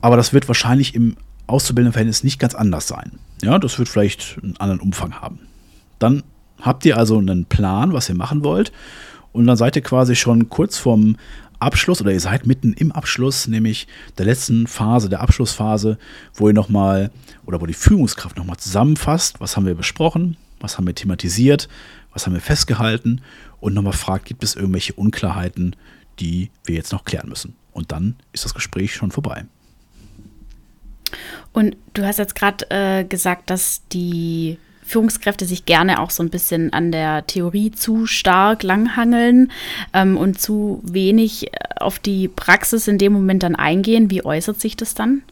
Aber das wird wahrscheinlich im Auszubildendenverhältnis nicht ganz anders sein. Ja, das wird vielleicht einen anderen Umfang haben. Dann habt ihr also einen Plan, was ihr machen wollt. Und dann seid ihr quasi schon kurz vorm Abschluss oder ihr seid mitten im Abschluss, nämlich der letzten Phase, der Abschlussphase, wo ihr nochmal oder wo die Führungskraft nochmal zusammenfasst, was haben wir besprochen, was haben wir thematisiert, was haben wir festgehalten und nochmal fragt, gibt es irgendwelche Unklarheiten, die wir jetzt noch klären müssen. Und dann ist das Gespräch schon vorbei. Und du hast jetzt gerade äh, gesagt, dass die Führungskräfte sich gerne auch so ein bisschen an der Theorie zu stark langhangeln ähm, und zu wenig äh, auf die Praxis in dem Moment dann eingehen. Wie äußert sich das dann?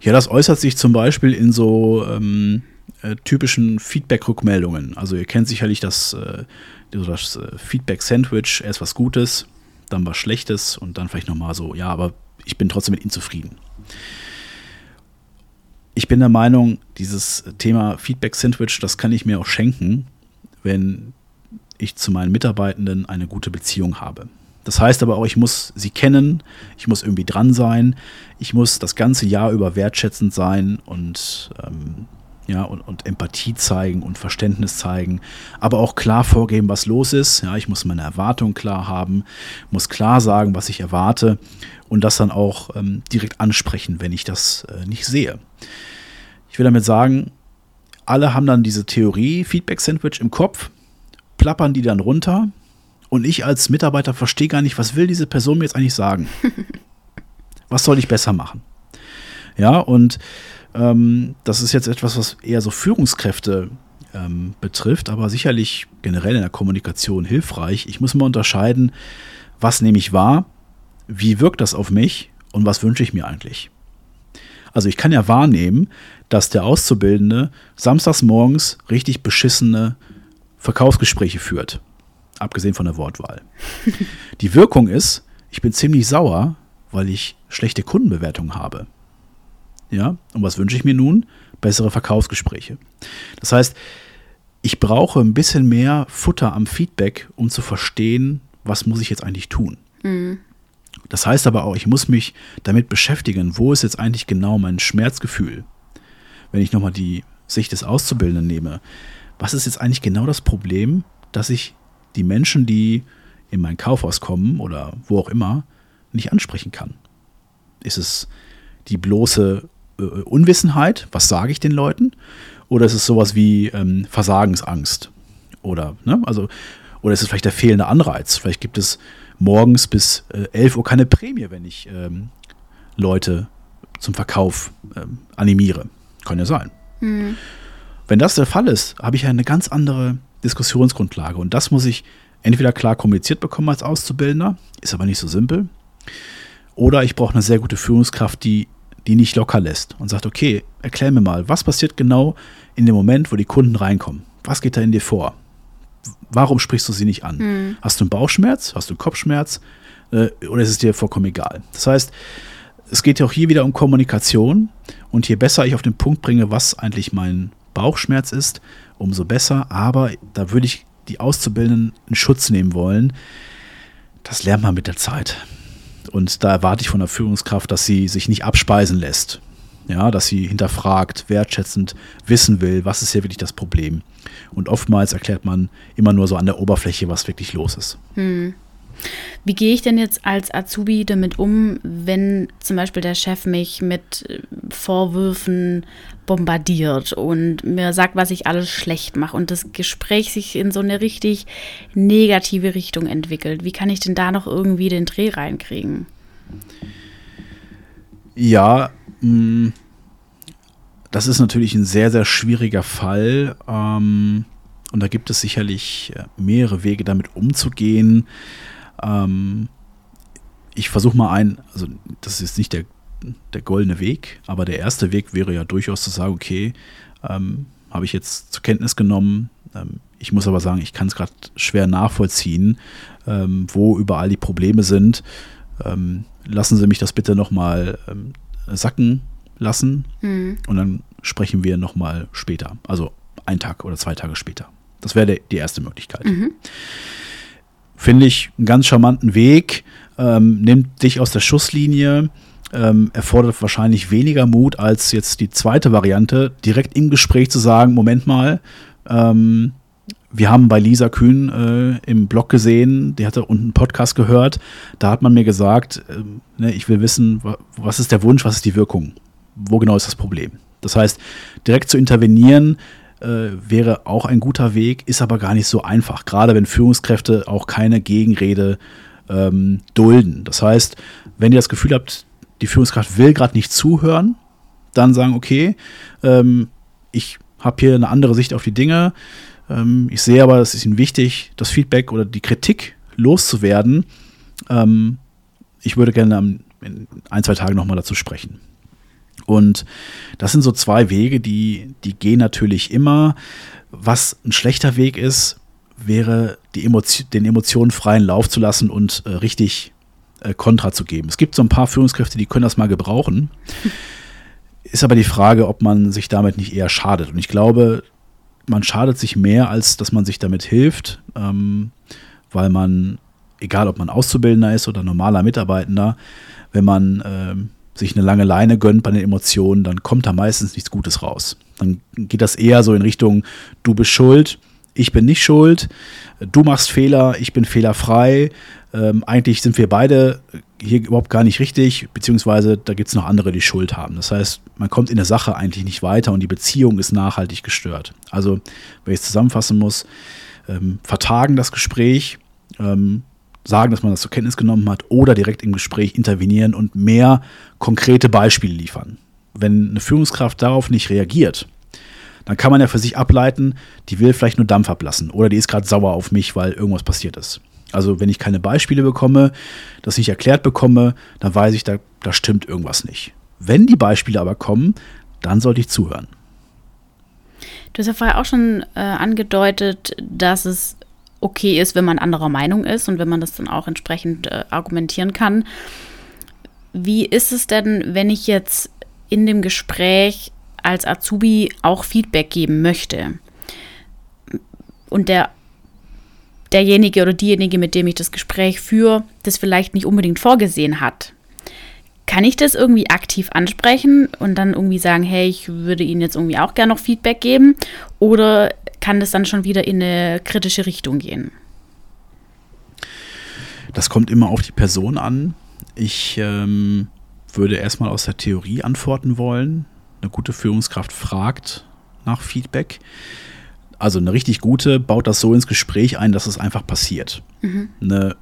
Ja, das äußert sich zum Beispiel in so ähm, äh, typischen Feedback-Rückmeldungen. Also ihr kennt sicherlich das, äh, das äh, Feedback-Sandwich, erst was Gutes, dann was Schlechtes und dann vielleicht nochmal so, ja, aber ich bin trotzdem mit Ihnen zufrieden ich bin der Meinung, dieses Thema Feedback-Sandwich, das kann ich mir auch schenken, wenn ich zu meinen Mitarbeitenden eine gute Beziehung habe. Das heißt aber auch, ich muss sie kennen, ich muss irgendwie dran sein, ich muss das ganze Jahr über wertschätzend sein und, ähm, ja, und, und, Empathie zeigen und Verständnis zeigen, aber auch klar vorgeben, was los ist. Ja, ich muss meine Erwartungen klar haben, muss klar sagen, was ich erwarte und das dann auch ähm, direkt ansprechen, wenn ich das äh, nicht sehe. Ich will damit sagen, alle haben dann diese Theorie Feedback Sandwich im Kopf, plappern die dann runter und ich als Mitarbeiter verstehe gar nicht, was will diese Person mir jetzt eigentlich sagen? was soll ich besser machen? Ja, und ähm, das ist jetzt etwas, was eher so Führungskräfte ähm, betrifft, aber sicherlich generell in der Kommunikation hilfreich. Ich muss mal unterscheiden, was nehme ich wahr wie wirkt das auf mich und was wünsche ich mir eigentlich? Also ich kann ja wahrnehmen, dass der Auszubildende samstags morgens richtig beschissene Verkaufsgespräche führt. Abgesehen von der Wortwahl. Die Wirkung ist, ich bin ziemlich sauer, weil ich schlechte Kundenbewertungen habe. Ja, und was wünsche ich mir nun? Bessere Verkaufsgespräche. Das heißt, ich brauche ein bisschen mehr Futter am Feedback, um zu verstehen, was muss ich jetzt eigentlich tun. Mhm. Das heißt aber auch, ich muss mich damit beschäftigen, wo ist jetzt eigentlich genau mein Schmerzgefühl? Wenn ich nochmal die Sicht des Auszubildenden nehme, was ist jetzt eigentlich genau das Problem, dass ich die Menschen, die in mein Kaufhaus kommen oder wo auch immer, nicht ansprechen kann? Ist es die bloße äh, Unwissenheit? Was sage ich den Leuten? Oder ist es sowas wie ähm, Versagensangst? Oder, ne, also, oder ist es vielleicht der fehlende Anreiz? Vielleicht gibt es morgens bis äh, 11 Uhr keine Prämie, wenn ich ähm, Leute zum Verkauf ähm, animiere. Kann ja sein. Mhm. Wenn das der Fall ist, habe ich ja eine ganz andere Diskussionsgrundlage. Und das muss ich entweder klar kommuniziert bekommen als Auszubildender, ist aber nicht so simpel. Oder ich brauche eine sehr gute Führungskraft, die, die nicht locker lässt und sagt, okay, erklär mir mal, was passiert genau in dem Moment, wo die Kunden reinkommen? Was geht da in dir vor? Warum sprichst du sie nicht an? Mhm. Hast du einen Bauchschmerz? Hast du einen Kopfschmerz? Äh, oder ist es dir vollkommen egal? Das heißt, es geht ja auch hier wieder um Kommunikation. Und je besser ich auf den Punkt bringe, was eigentlich mein Bauchschmerz ist, umso besser. Aber da würde ich die Auszubildenden in Schutz nehmen wollen. Das lernt man mit der Zeit. Und da erwarte ich von der Führungskraft, dass sie sich nicht abspeisen lässt. Ja, dass sie hinterfragt, wertschätzend wissen will, was ist hier wirklich das Problem. Und oftmals erklärt man immer nur so an der Oberfläche, was wirklich los ist. Hm. Wie gehe ich denn jetzt als Azubi damit um, wenn zum Beispiel der Chef mich mit äh, Vorwürfen bombardiert und mir sagt, was ich alles schlecht mache und das Gespräch sich in so eine richtig negative Richtung entwickelt? Wie kann ich denn da noch irgendwie den Dreh reinkriegen? Ja, mm, das ist natürlich ein sehr, sehr schwieriger Fall. Ähm, und da gibt es sicherlich äh, mehrere Wege, damit umzugehen. Ähm, ich versuche mal ein, also das ist nicht der, der goldene Weg, aber der erste Weg wäre ja durchaus zu sagen, okay, ähm, habe ich jetzt zur Kenntnis genommen. Ähm, ich muss aber sagen, ich kann es gerade schwer nachvollziehen, ähm, wo überall die Probleme sind. Ähm, lassen Sie mich das bitte nochmal ähm, sacken lassen mhm. und dann sprechen wir nochmal später, also einen Tag oder zwei Tage später. Das wäre die erste Möglichkeit. Mhm finde ich einen ganz charmanten Weg, ähm, nimmt dich aus der Schusslinie, ähm, erfordert wahrscheinlich weniger Mut als jetzt die zweite Variante, direkt im Gespräch zu sagen, Moment mal, ähm, wir haben bei Lisa Kühn äh, im Blog gesehen, die hatte unten einen Podcast gehört, da hat man mir gesagt, äh, ne, ich will wissen, was ist der Wunsch, was ist die Wirkung, wo genau ist das Problem. Das heißt, direkt zu intervenieren, äh, wäre auch ein guter Weg, ist aber gar nicht so einfach, gerade wenn Führungskräfte auch keine Gegenrede ähm, dulden. Das heißt, wenn ihr das Gefühl habt, die Führungskraft will gerade nicht zuhören, dann sagen, okay, ähm, ich habe hier eine andere Sicht auf die Dinge. Ähm, ich sehe aber, es ist Ihnen wichtig, das Feedback oder die Kritik loszuwerden. Ähm, ich würde gerne in ein, zwei Tagen nochmal dazu sprechen. Und das sind so zwei Wege, die, die gehen natürlich immer. Was ein schlechter Weg ist, wäre, die Emotion, den Emotionen freien Lauf zu lassen und äh, richtig äh, Kontra zu geben. Es gibt so ein paar Führungskräfte, die können das mal gebrauchen. Ist aber die Frage, ob man sich damit nicht eher schadet. Und ich glaube, man schadet sich mehr, als dass man sich damit hilft, ähm, weil man, egal ob man Auszubildender ist oder normaler Mitarbeitender, wenn man ähm, sich eine lange Leine gönnt bei den Emotionen, dann kommt da meistens nichts Gutes raus. Dann geht das eher so in Richtung, du bist schuld, ich bin nicht schuld, du machst Fehler, ich bin fehlerfrei. Ähm, eigentlich sind wir beide hier überhaupt gar nicht richtig, beziehungsweise da gibt es noch andere, die Schuld haben. Das heißt, man kommt in der Sache eigentlich nicht weiter und die Beziehung ist nachhaltig gestört. Also, wenn ich es zusammenfassen muss, ähm, vertagen das Gespräch, ähm, sagen, dass man das zur Kenntnis genommen hat oder direkt im Gespräch intervenieren und mehr konkrete Beispiele liefern. Wenn eine Führungskraft darauf nicht reagiert, dann kann man ja für sich ableiten, die will vielleicht nur Dampf ablassen oder die ist gerade sauer auf mich, weil irgendwas passiert ist. Also wenn ich keine Beispiele bekomme, das nicht erklärt bekomme, dann weiß ich, da, da stimmt irgendwas nicht. Wenn die Beispiele aber kommen, dann sollte ich zuhören. Du hast ja vorher auch schon äh, angedeutet, dass es okay ist, wenn man anderer Meinung ist und wenn man das dann auch entsprechend äh, argumentieren kann. Wie ist es denn, wenn ich jetzt in dem Gespräch als Azubi auch Feedback geben möchte und der derjenige oder diejenige, mit dem ich das Gespräch führe, das vielleicht nicht unbedingt vorgesehen hat? Kann ich das irgendwie aktiv ansprechen und dann irgendwie sagen, hey, ich würde Ihnen jetzt irgendwie auch gerne noch Feedback geben? Oder kann das dann schon wieder in eine kritische Richtung gehen? Das kommt immer auf die Person an. Ich ähm, würde erstmal aus der Theorie antworten wollen. Eine gute Führungskraft fragt nach Feedback. Also eine richtig gute baut das so ins Gespräch ein, dass es einfach passiert. Mhm. Eine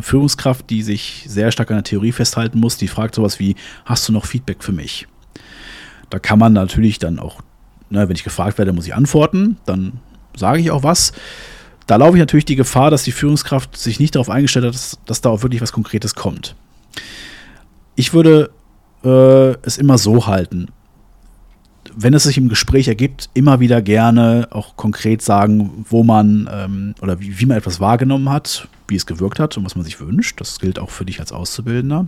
Führungskraft, die sich sehr stark an der Theorie festhalten muss, die fragt sowas wie, hast du noch Feedback für mich? Da kann man natürlich dann auch, ne, wenn ich gefragt werde, muss ich antworten, dann sage ich auch was. Da laufe ich natürlich die Gefahr, dass die Führungskraft sich nicht darauf eingestellt hat, dass, dass da auch wirklich was Konkretes kommt. Ich würde äh, es immer so halten. Wenn es sich im Gespräch ergibt, immer wieder gerne auch konkret sagen, wo man ähm, oder wie, wie man etwas wahrgenommen hat, wie es gewirkt hat und was man sich wünscht. Das gilt auch für dich als Auszubildender.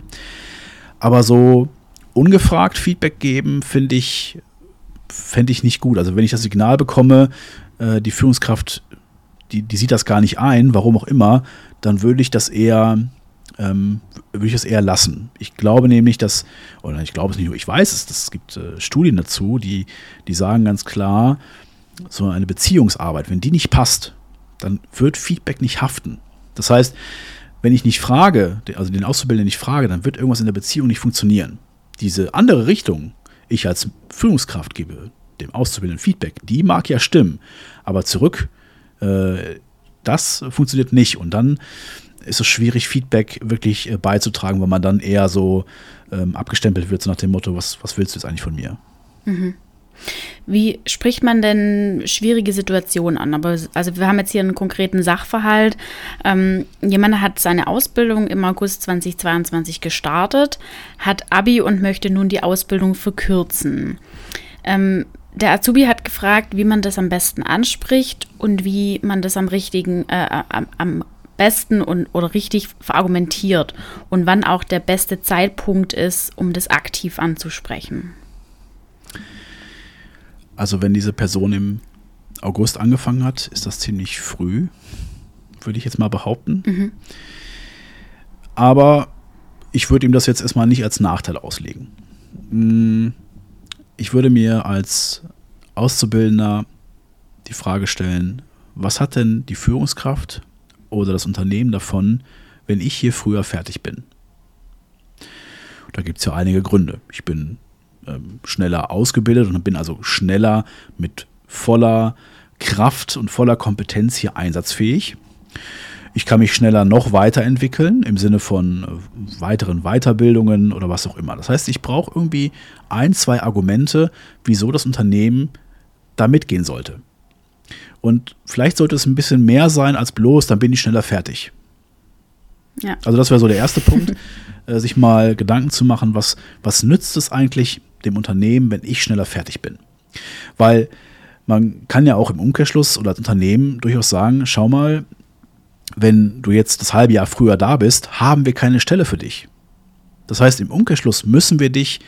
Aber so ungefragt Feedback geben, finde ich, fände ich nicht gut. Also wenn ich das Signal bekomme, äh, die Führungskraft, die, die sieht das gar nicht ein, warum auch immer, dann würde ich das eher, ähm, würde ich das eher lassen. Ich glaube nämlich, dass, oder ich glaube es nicht nur, ich weiß es, es gibt äh, Studien dazu, die, die sagen ganz klar, so eine Beziehungsarbeit, wenn die nicht passt, dann wird Feedback nicht haften. Das heißt, wenn ich nicht frage, also den Auszubildenden nicht frage, dann wird irgendwas in der Beziehung nicht funktionieren. Diese andere Richtung, ich als Führungskraft gebe dem Auszubildenden Feedback, die mag ja stimmen, aber zurück, äh, das funktioniert nicht. Und dann ist es schwierig, Feedback wirklich äh, beizutragen, weil man dann eher so ähm, abgestempelt wird, so nach dem Motto, was, was willst du jetzt eigentlich von mir? Mhm. Wie spricht man denn schwierige Situationen an? Aber also wir haben jetzt hier einen konkreten Sachverhalt. Ähm, jemand hat seine Ausbildung im August 2022 gestartet, hat Abi und möchte nun die Ausbildung verkürzen. Ähm, der Azubi hat gefragt, wie man das am besten anspricht und wie man das am richtigen, äh, am, am besten und oder richtig verargumentiert und wann auch der beste Zeitpunkt ist, um das aktiv anzusprechen. Also wenn diese Person im August angefangen hat, ist das ziemlich früh, würde ich jetzt mal behaupten. Mhm. Aber ich würde ihm das jetzt erstmal nicht als Nachteil auslegen. Ich würde mir als Auszubildender die Frage stellen, was hat denn die Führungskraft oder das Unternehmen davon, wenn ich hier früher fertig bin? Da gibt es ja einige Gründe. Ich bin ähm, schneller ausgebildet und bin also schneller mit voller Kraft und voller Kompetenz hier einsatzfähig. Ich kann mich schneller noch weiterentwickeln im Sinne von äh, weiteren Weiterbildungen oder was auch immer. Das heißt, ich brauche irgendwie ein, zwei Argumente, wieso das Unternehmen da mitgehen sollte. Und vielleicht sollte es ein bisschen mehr sein als bloß, dann bin ich schneller fertig. Ja. Also das wäre so der erste Punkt, äh, sich mal Gedanken zu machen, was, was nützt es eigentlich, dem Unternehmen, wenn ich schneller fertig bin. Weil man kann ja auch im Umkehrschluss oder als Unternehmen durchaus sagen, schau mal, wenn du jetzt das halbe Jahr früher da bist, haben wir keine Stelle für dich. Das heißt, im Umkehrschluss müssen wir dich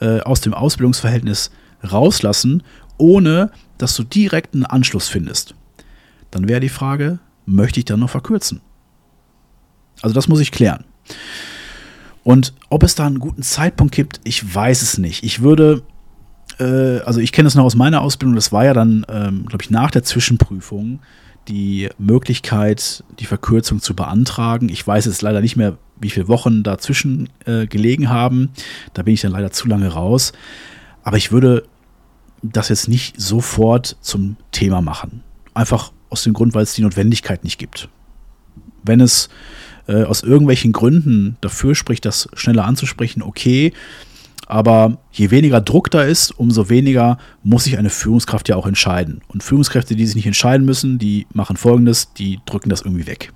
äh, aus dem Ausbildungsverhältnis rauslassen, ohne dass du direkt einen Anschluss findest. Dann wäre die Frage, möchte ich dann noch verkürzen? Also das muss ich klären. Und ob es da einen guten Zeitpunkt gibt, ich weiß es nicht. Ich würde, äh, also ich kenne es noch aus meiner Ausbildung, das war ja dann, ähm, glaube ich, nach der Zwischenprüfung die Möglichkeit, die Verkürzung zu beantragen. Ich weiß jetzt leider nicht mehr, wie viele Wochen dazwischen äh, gelegen haben. Da bin ich dann leider zu lange raus. Aber ich würde das jetzt nicht sofort zum Thema machen. Einfach aus dem Grund, weil es die Notwendigkeit nicht gibt. Wenn es äh, aus irgendwelchen Gründen dafür spricht, das schneller anzusprechen, okay. Aber je weniger Druck da ist, umso weniger muss sich eine Führungskraft ja auch entscheiden. Und Führungskräfte, die sich nicht entscheiden müssen, die machen folgendes, die drücken das irgendwie weg.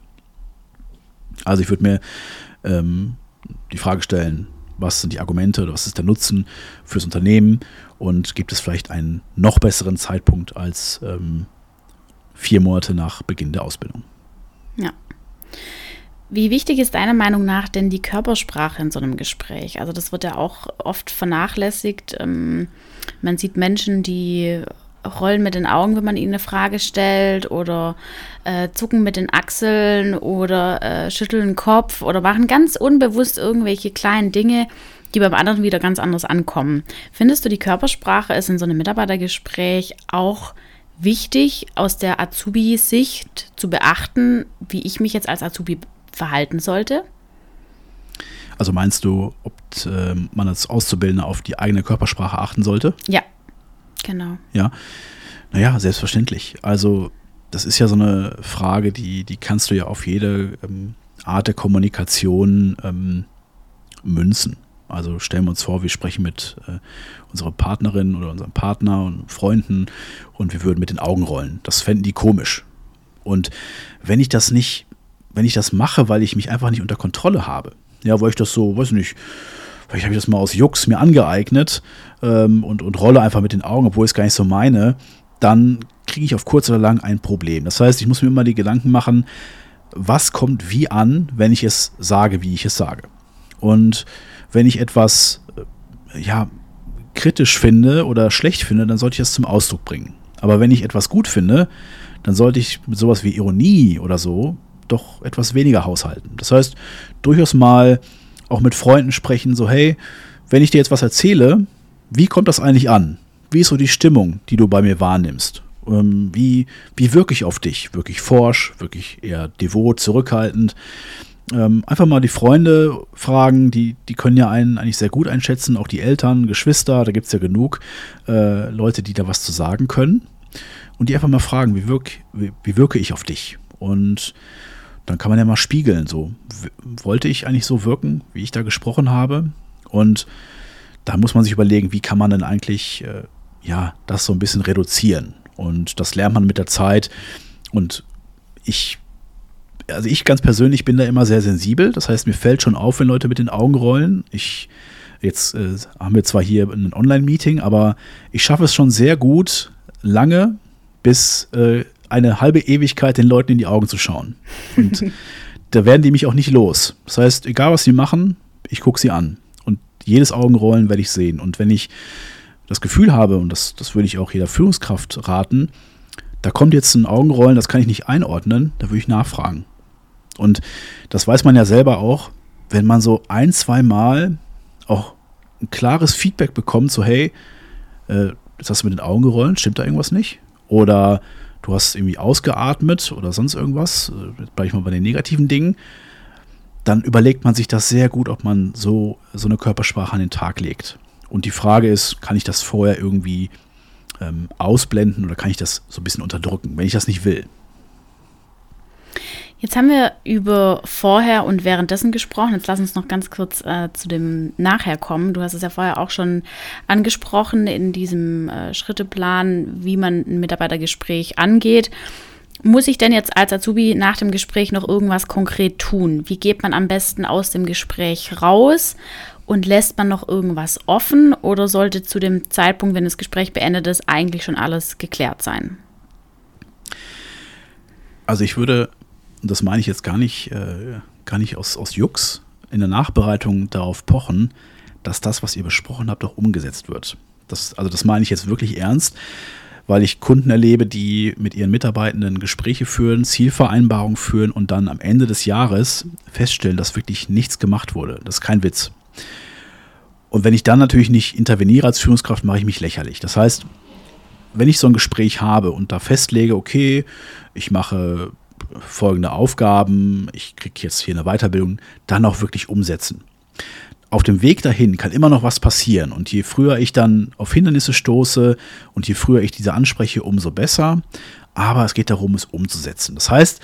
Also ich würde mir ähm, die Frage stellen, was sind die Argumente oder was ist der Nutzen fürs Unternehmen und gibt es vielleicht einen noch besseren Zeitpunkt als ähm, vier Monate nach Beginn der Ausbildung? Ja. Wie wichtig ist deiner Meinung nach denn die Körpersprache in so einem Gespräch? Also das wird ja auch oft vernachlässigt. Ähm, man sieht Menschen, die rollen mit den Augen, wenn man ihnen eine Frage stellt oder äh, zucken mit den Achseln oder äh, schütteln den Kopf oder machen ganz unbewusst irgendwelche kleinen Dinge, die beim anderen wieder ganz anders ankommen. Findest du, die Körpersprache ist in so einem Mitarbeitergespräch auch wichtig aus der Azubi-Sicht zu beachten, wie ich mich jetzt als Azubi verhalten sollte? Also meinst du, ob äh, man als Auszubildender auf die eigene Körpersprache achten sollte? Ja, genau. Ja. Naja, selbstverständlich. Also, das ist ja so eine Frage, die, die kannst du ja auf jede ähm, Art der Kommunikation ähm, münzen. Also stellen wir uns vor, wir sprechen mit äh, unserer Partnerin oder unserem Partner und Freunden und wir würden mit den Augen rollen. Das fänden die komisch. Und wenn ich das nicht, wenn ich das mache, weil ich mich einfach nicht unter Kontrolle habe, ja, weil ich das so, weiß nicht, vielleicht habe ich das mal aus Jux mir angeeignet ähm, und, und rolle einfach mit den Augen, obwohl ich es gar nicht so meine, dann kriege ich auf kurz oder lang ein Problem. Das heißt, ich muss mir immer die Gedanken machen, was kommt wie an, wenn ich es sage, wie ich es sage. Und wenn ich etwas äh, ja, kritisch finde oder schlecht finde, dann sollte ich es zum Ausdruck bringen. Aber wenn ich etwas gut finde, dann sollte ich mit sowas wie Ironie oder so doch etwas weniger haushalten. Das heißt, durchaus mal auch mit Freunden sprechen, so hey, wenn ich dir jetzt was erzähle, wie kommt das eigentlich an? Wie ist so die Stimmung, die du bei mir wahrnimmst? Ähm, wie, wie wirke ich auf dich? Wirklich forsch, wirklich eher devot, zurückhaltend? Ähm, einfach mal die Freunde fragen, die, die können ja einen eigentlich sehr gut einschätzen, auch die Eltern, Geschwister, da gibt es ja genug äh, Leute, die da was zu sagen können. Und die einfach mal fragen, wie, wirk, wie, wie wirke ich auf dich? Und dann kann man ja mal spiegeln, so wollte ich eigentlich so wirken, wie ich da gesprochen habe? Und da muss man sich überlegen, wie kann man denn eigentlich äh, ja das so ein bisschen reduzieren? Und das lernt man mit der Zeit. Und ich also ich ganz persönlich bin da immer sehr sensibel. Das heißt, mir fällt schon auf, wenn Leute mit den Augen rollen. Ich, jetzt äh, haben wir zwar hier ein Online-Meeting, aber ich schaffe es schon sehr gut, lange bis äh, eine halbe Ewigkeit den Leuten in die Augen zu schauen. Und da werden die mich auch nicht los. Das heißt, egal was sie machen, ich gucke sie an. Und jedes Augenrollen werde ich sehen. Und wenn ich das Gefühl habe, und das, das würde ich auch jeder Führungskraft raten, da kommt jetzt ein Augenrollen, das kann ich nicht einordnen, da würde ich nachfragen. Und das weiß man ja selber auch, wenn man so ein, zwei Mal auch ein klares Feedback bekommt, so hey, äh, jetzt hast du mit den Augen gerollt, stimmt da irgendwas nicht? Oder du hast irgendwie ausgeatmet oder sonst irgendwas, äh, bleibe ich mal bei den negativen Dingen, dann überlegt man sich das sehr gut, ob man so, so eine Körpersprache an den Tag legt. Und die Frage ist, kann ich das vorher irgendwie ähm, ausblenden oder kann ich das so ein bisschen unterdrücken, wenn ich das nicht will? Jetzt haben wir über vorher und währenddessen gesprochen. Jetzt lass uns noch ganz kurz äh, zu dem Nachher kommen. Du hast es ja vorher auch schon angesprochen in diesem äh, Schritteplan, wie man ein Mitarbeitergespräch angeht. Muss ich denn jetzt als Azubi nach dem Gespräch noch irgendwas konkret tun? Wie geht man am besten aus dem Gespräch raus und lässt man noch irgendwas offen oder sollte zu dem Zeitpunkt, wenn das Gespräch beendet ist, eigentlich schon alles geklärt sein? Also ich würde und das meine ich jetzt gar nicht, äh, gar nicht aus, aus Jux, in der Nachbereitung darauf pochen, dass das, was ihr besprochen habt, auch umgesetzt wird. Das, also das meine ich jetzt wirklich ernst, weil ich Kunden erlebe, die mit ihren Mitarbeitenden Gespräche führen, Zielvereinbarungen führen und dann am Ende des Jahres feststellen, dass wirklich nichts gemacht wurde. Das ist kein Witz. Und wenn ich dann natürlich nicht interveniere als Führungskraft, mache ich mich lächerlich. Das heißt, wenn ich so ein Gespräch habe und da festlege, okay, ich mache folgende Aufgaben, ich kriege jetzt hier eine Weiterbildung, dann auch wirklich umsetzen. Auf dem Weg dahin kann immer noch was passieren und je früher ich dann auf Hindernisse stoße und je früher ich diese anspreche, umso besser. Aber es geht darum, es umzusetzen. Das heißt,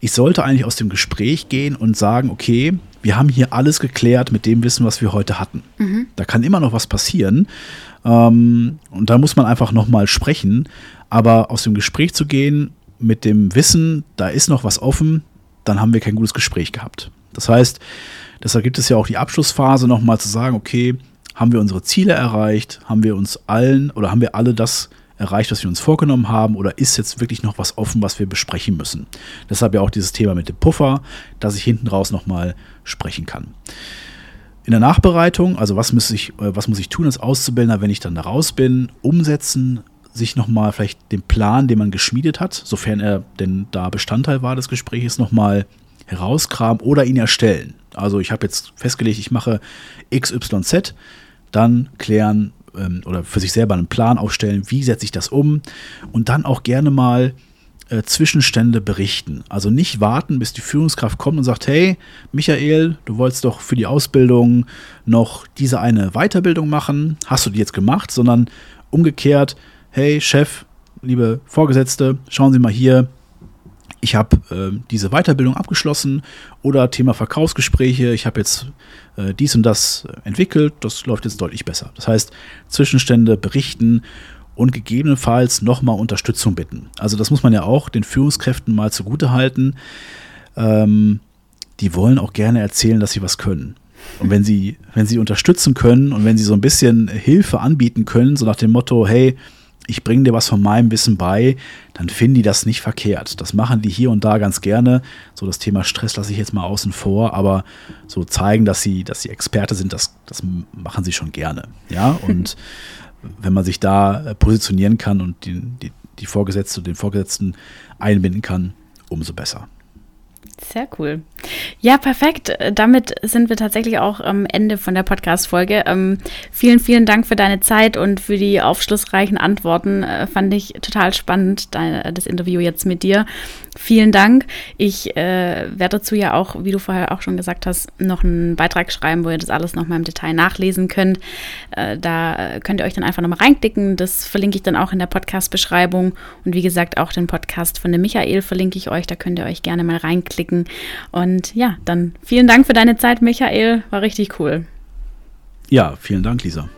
ich sollte eigentlich aus dem Gespräch gehen und sagen, okay, wir haben hier alles geklärt mit dem Wissen, was wir heute hatten. Mhm. Da kann immer noch was passieren. Ähm, und da muss man einfach nochmal sprechen. Aber aus dem Gespräch zu gehen, mit dem Wissen, da ist noch was offen, dann haben wir kein gutes Gespräch gehabt. Das heißt, deshalb gibt es ja auch die Abschlussphase, nochmal zu sagen, okay, haben wir unsere Ziele erreicht, haben wir uns allen oder haben wir alle das erreicht, was wir uns vorgenommen haben, oder ist jetzt wirklich noch was offen, was wir besprechen müssen? Deshalb ja auch dieses Thema mit dem Puffer, dass ich hinten raus nochmal sprechen kann. In der Nachbereitung, also was muss ich, äh, was muss ich tun als Auszubildender, wenn ich dann da raus bin, umsetzen, sich nochmal vielleicht den Plan, den man geschmiedet hat, sofern er denn da Bestandteil war des Gesprächs, nochmal herauskramen oder ihn erstellen. Also ich habe jetzt festgelegt, ich mache XYZ, dann klären ähm, oder für sich selber einen Plan aufstellen, wie setze ich das um und dann auch gerne mal äh, Zwischenstände berichten. Also nicht warten, bis die Führungskraft kommt und sagt, hey, Michael, du wolltest doch für die Ausbildung noch diese eine Weiterbildung machen, hast du die jetzt gemacht, sondern umgekehrt, hey Chef, liebe Vorgesetzte, schauen Sie mal hier, ich habe äh, diese Weiterbildung abgeschlossen oder Thema Verkaufsgespräche, ich habe jetzt äh, dies und das entwickelt, das läuft jetzt deutlich besser. Das heißt, Zwischenstände berichten und gegebenenfalls nochmal Unterstützung bitten. Also das muss man ja auch den Führungskräften mal zugute halten. Ähm, die wollen auch gerne erzählen, dass sie was können. Und wenn sie, wenn sie unterstützen können und wenn sie so ein bisschen Hilfe anbieten können, so nach dem Motto, hey, ich bringe dir was von meinem Wissen bei, dann finden die das nicht verkehrt. Das machen die hier und da ganz gerne. So das Thema Stress lasse ich jetzt mal außen vor, aber so zeigen, dass sie, dass sie Experte sind, das, das machen sie schon gerne. Ja, und wenn man sich da äh, positionieren kann und die, die, die Vorgesetzte, den Vorgesetzten einbinden kann, umso besser. Sehr cool. Ja, perfekt. Damit sind wir tatsächlich auch am Ende von der Podcast-Folge. Ähm, vielen, vielen Dank für deine Zeit und für die aufschlussreichen Antworten. Äh, fand ich total spannend, dein, das Interview jetzt mit dir. Vielen Dank. Ich äh, werde dazu ja auch, wie du vorher auch schon gesagt hast, noch einen Beitrag schreiben, wo ihr das alles nochmal im Detail nachlesen könnt. Äh, da könnt ihr euch dann einfach nochmal reinklicken. Das verlinke ich dann auch in der Podcast-Beschreibung. Und wie gesagt, auch den Podcast von dem Michael verlinke ich euch. Da könnt ihr euch gerne mal reinklicken. Und ja, dann vielen Dank für deine Zeit, Michael. War richtig cool. Ja, vielen Dank, Lisa.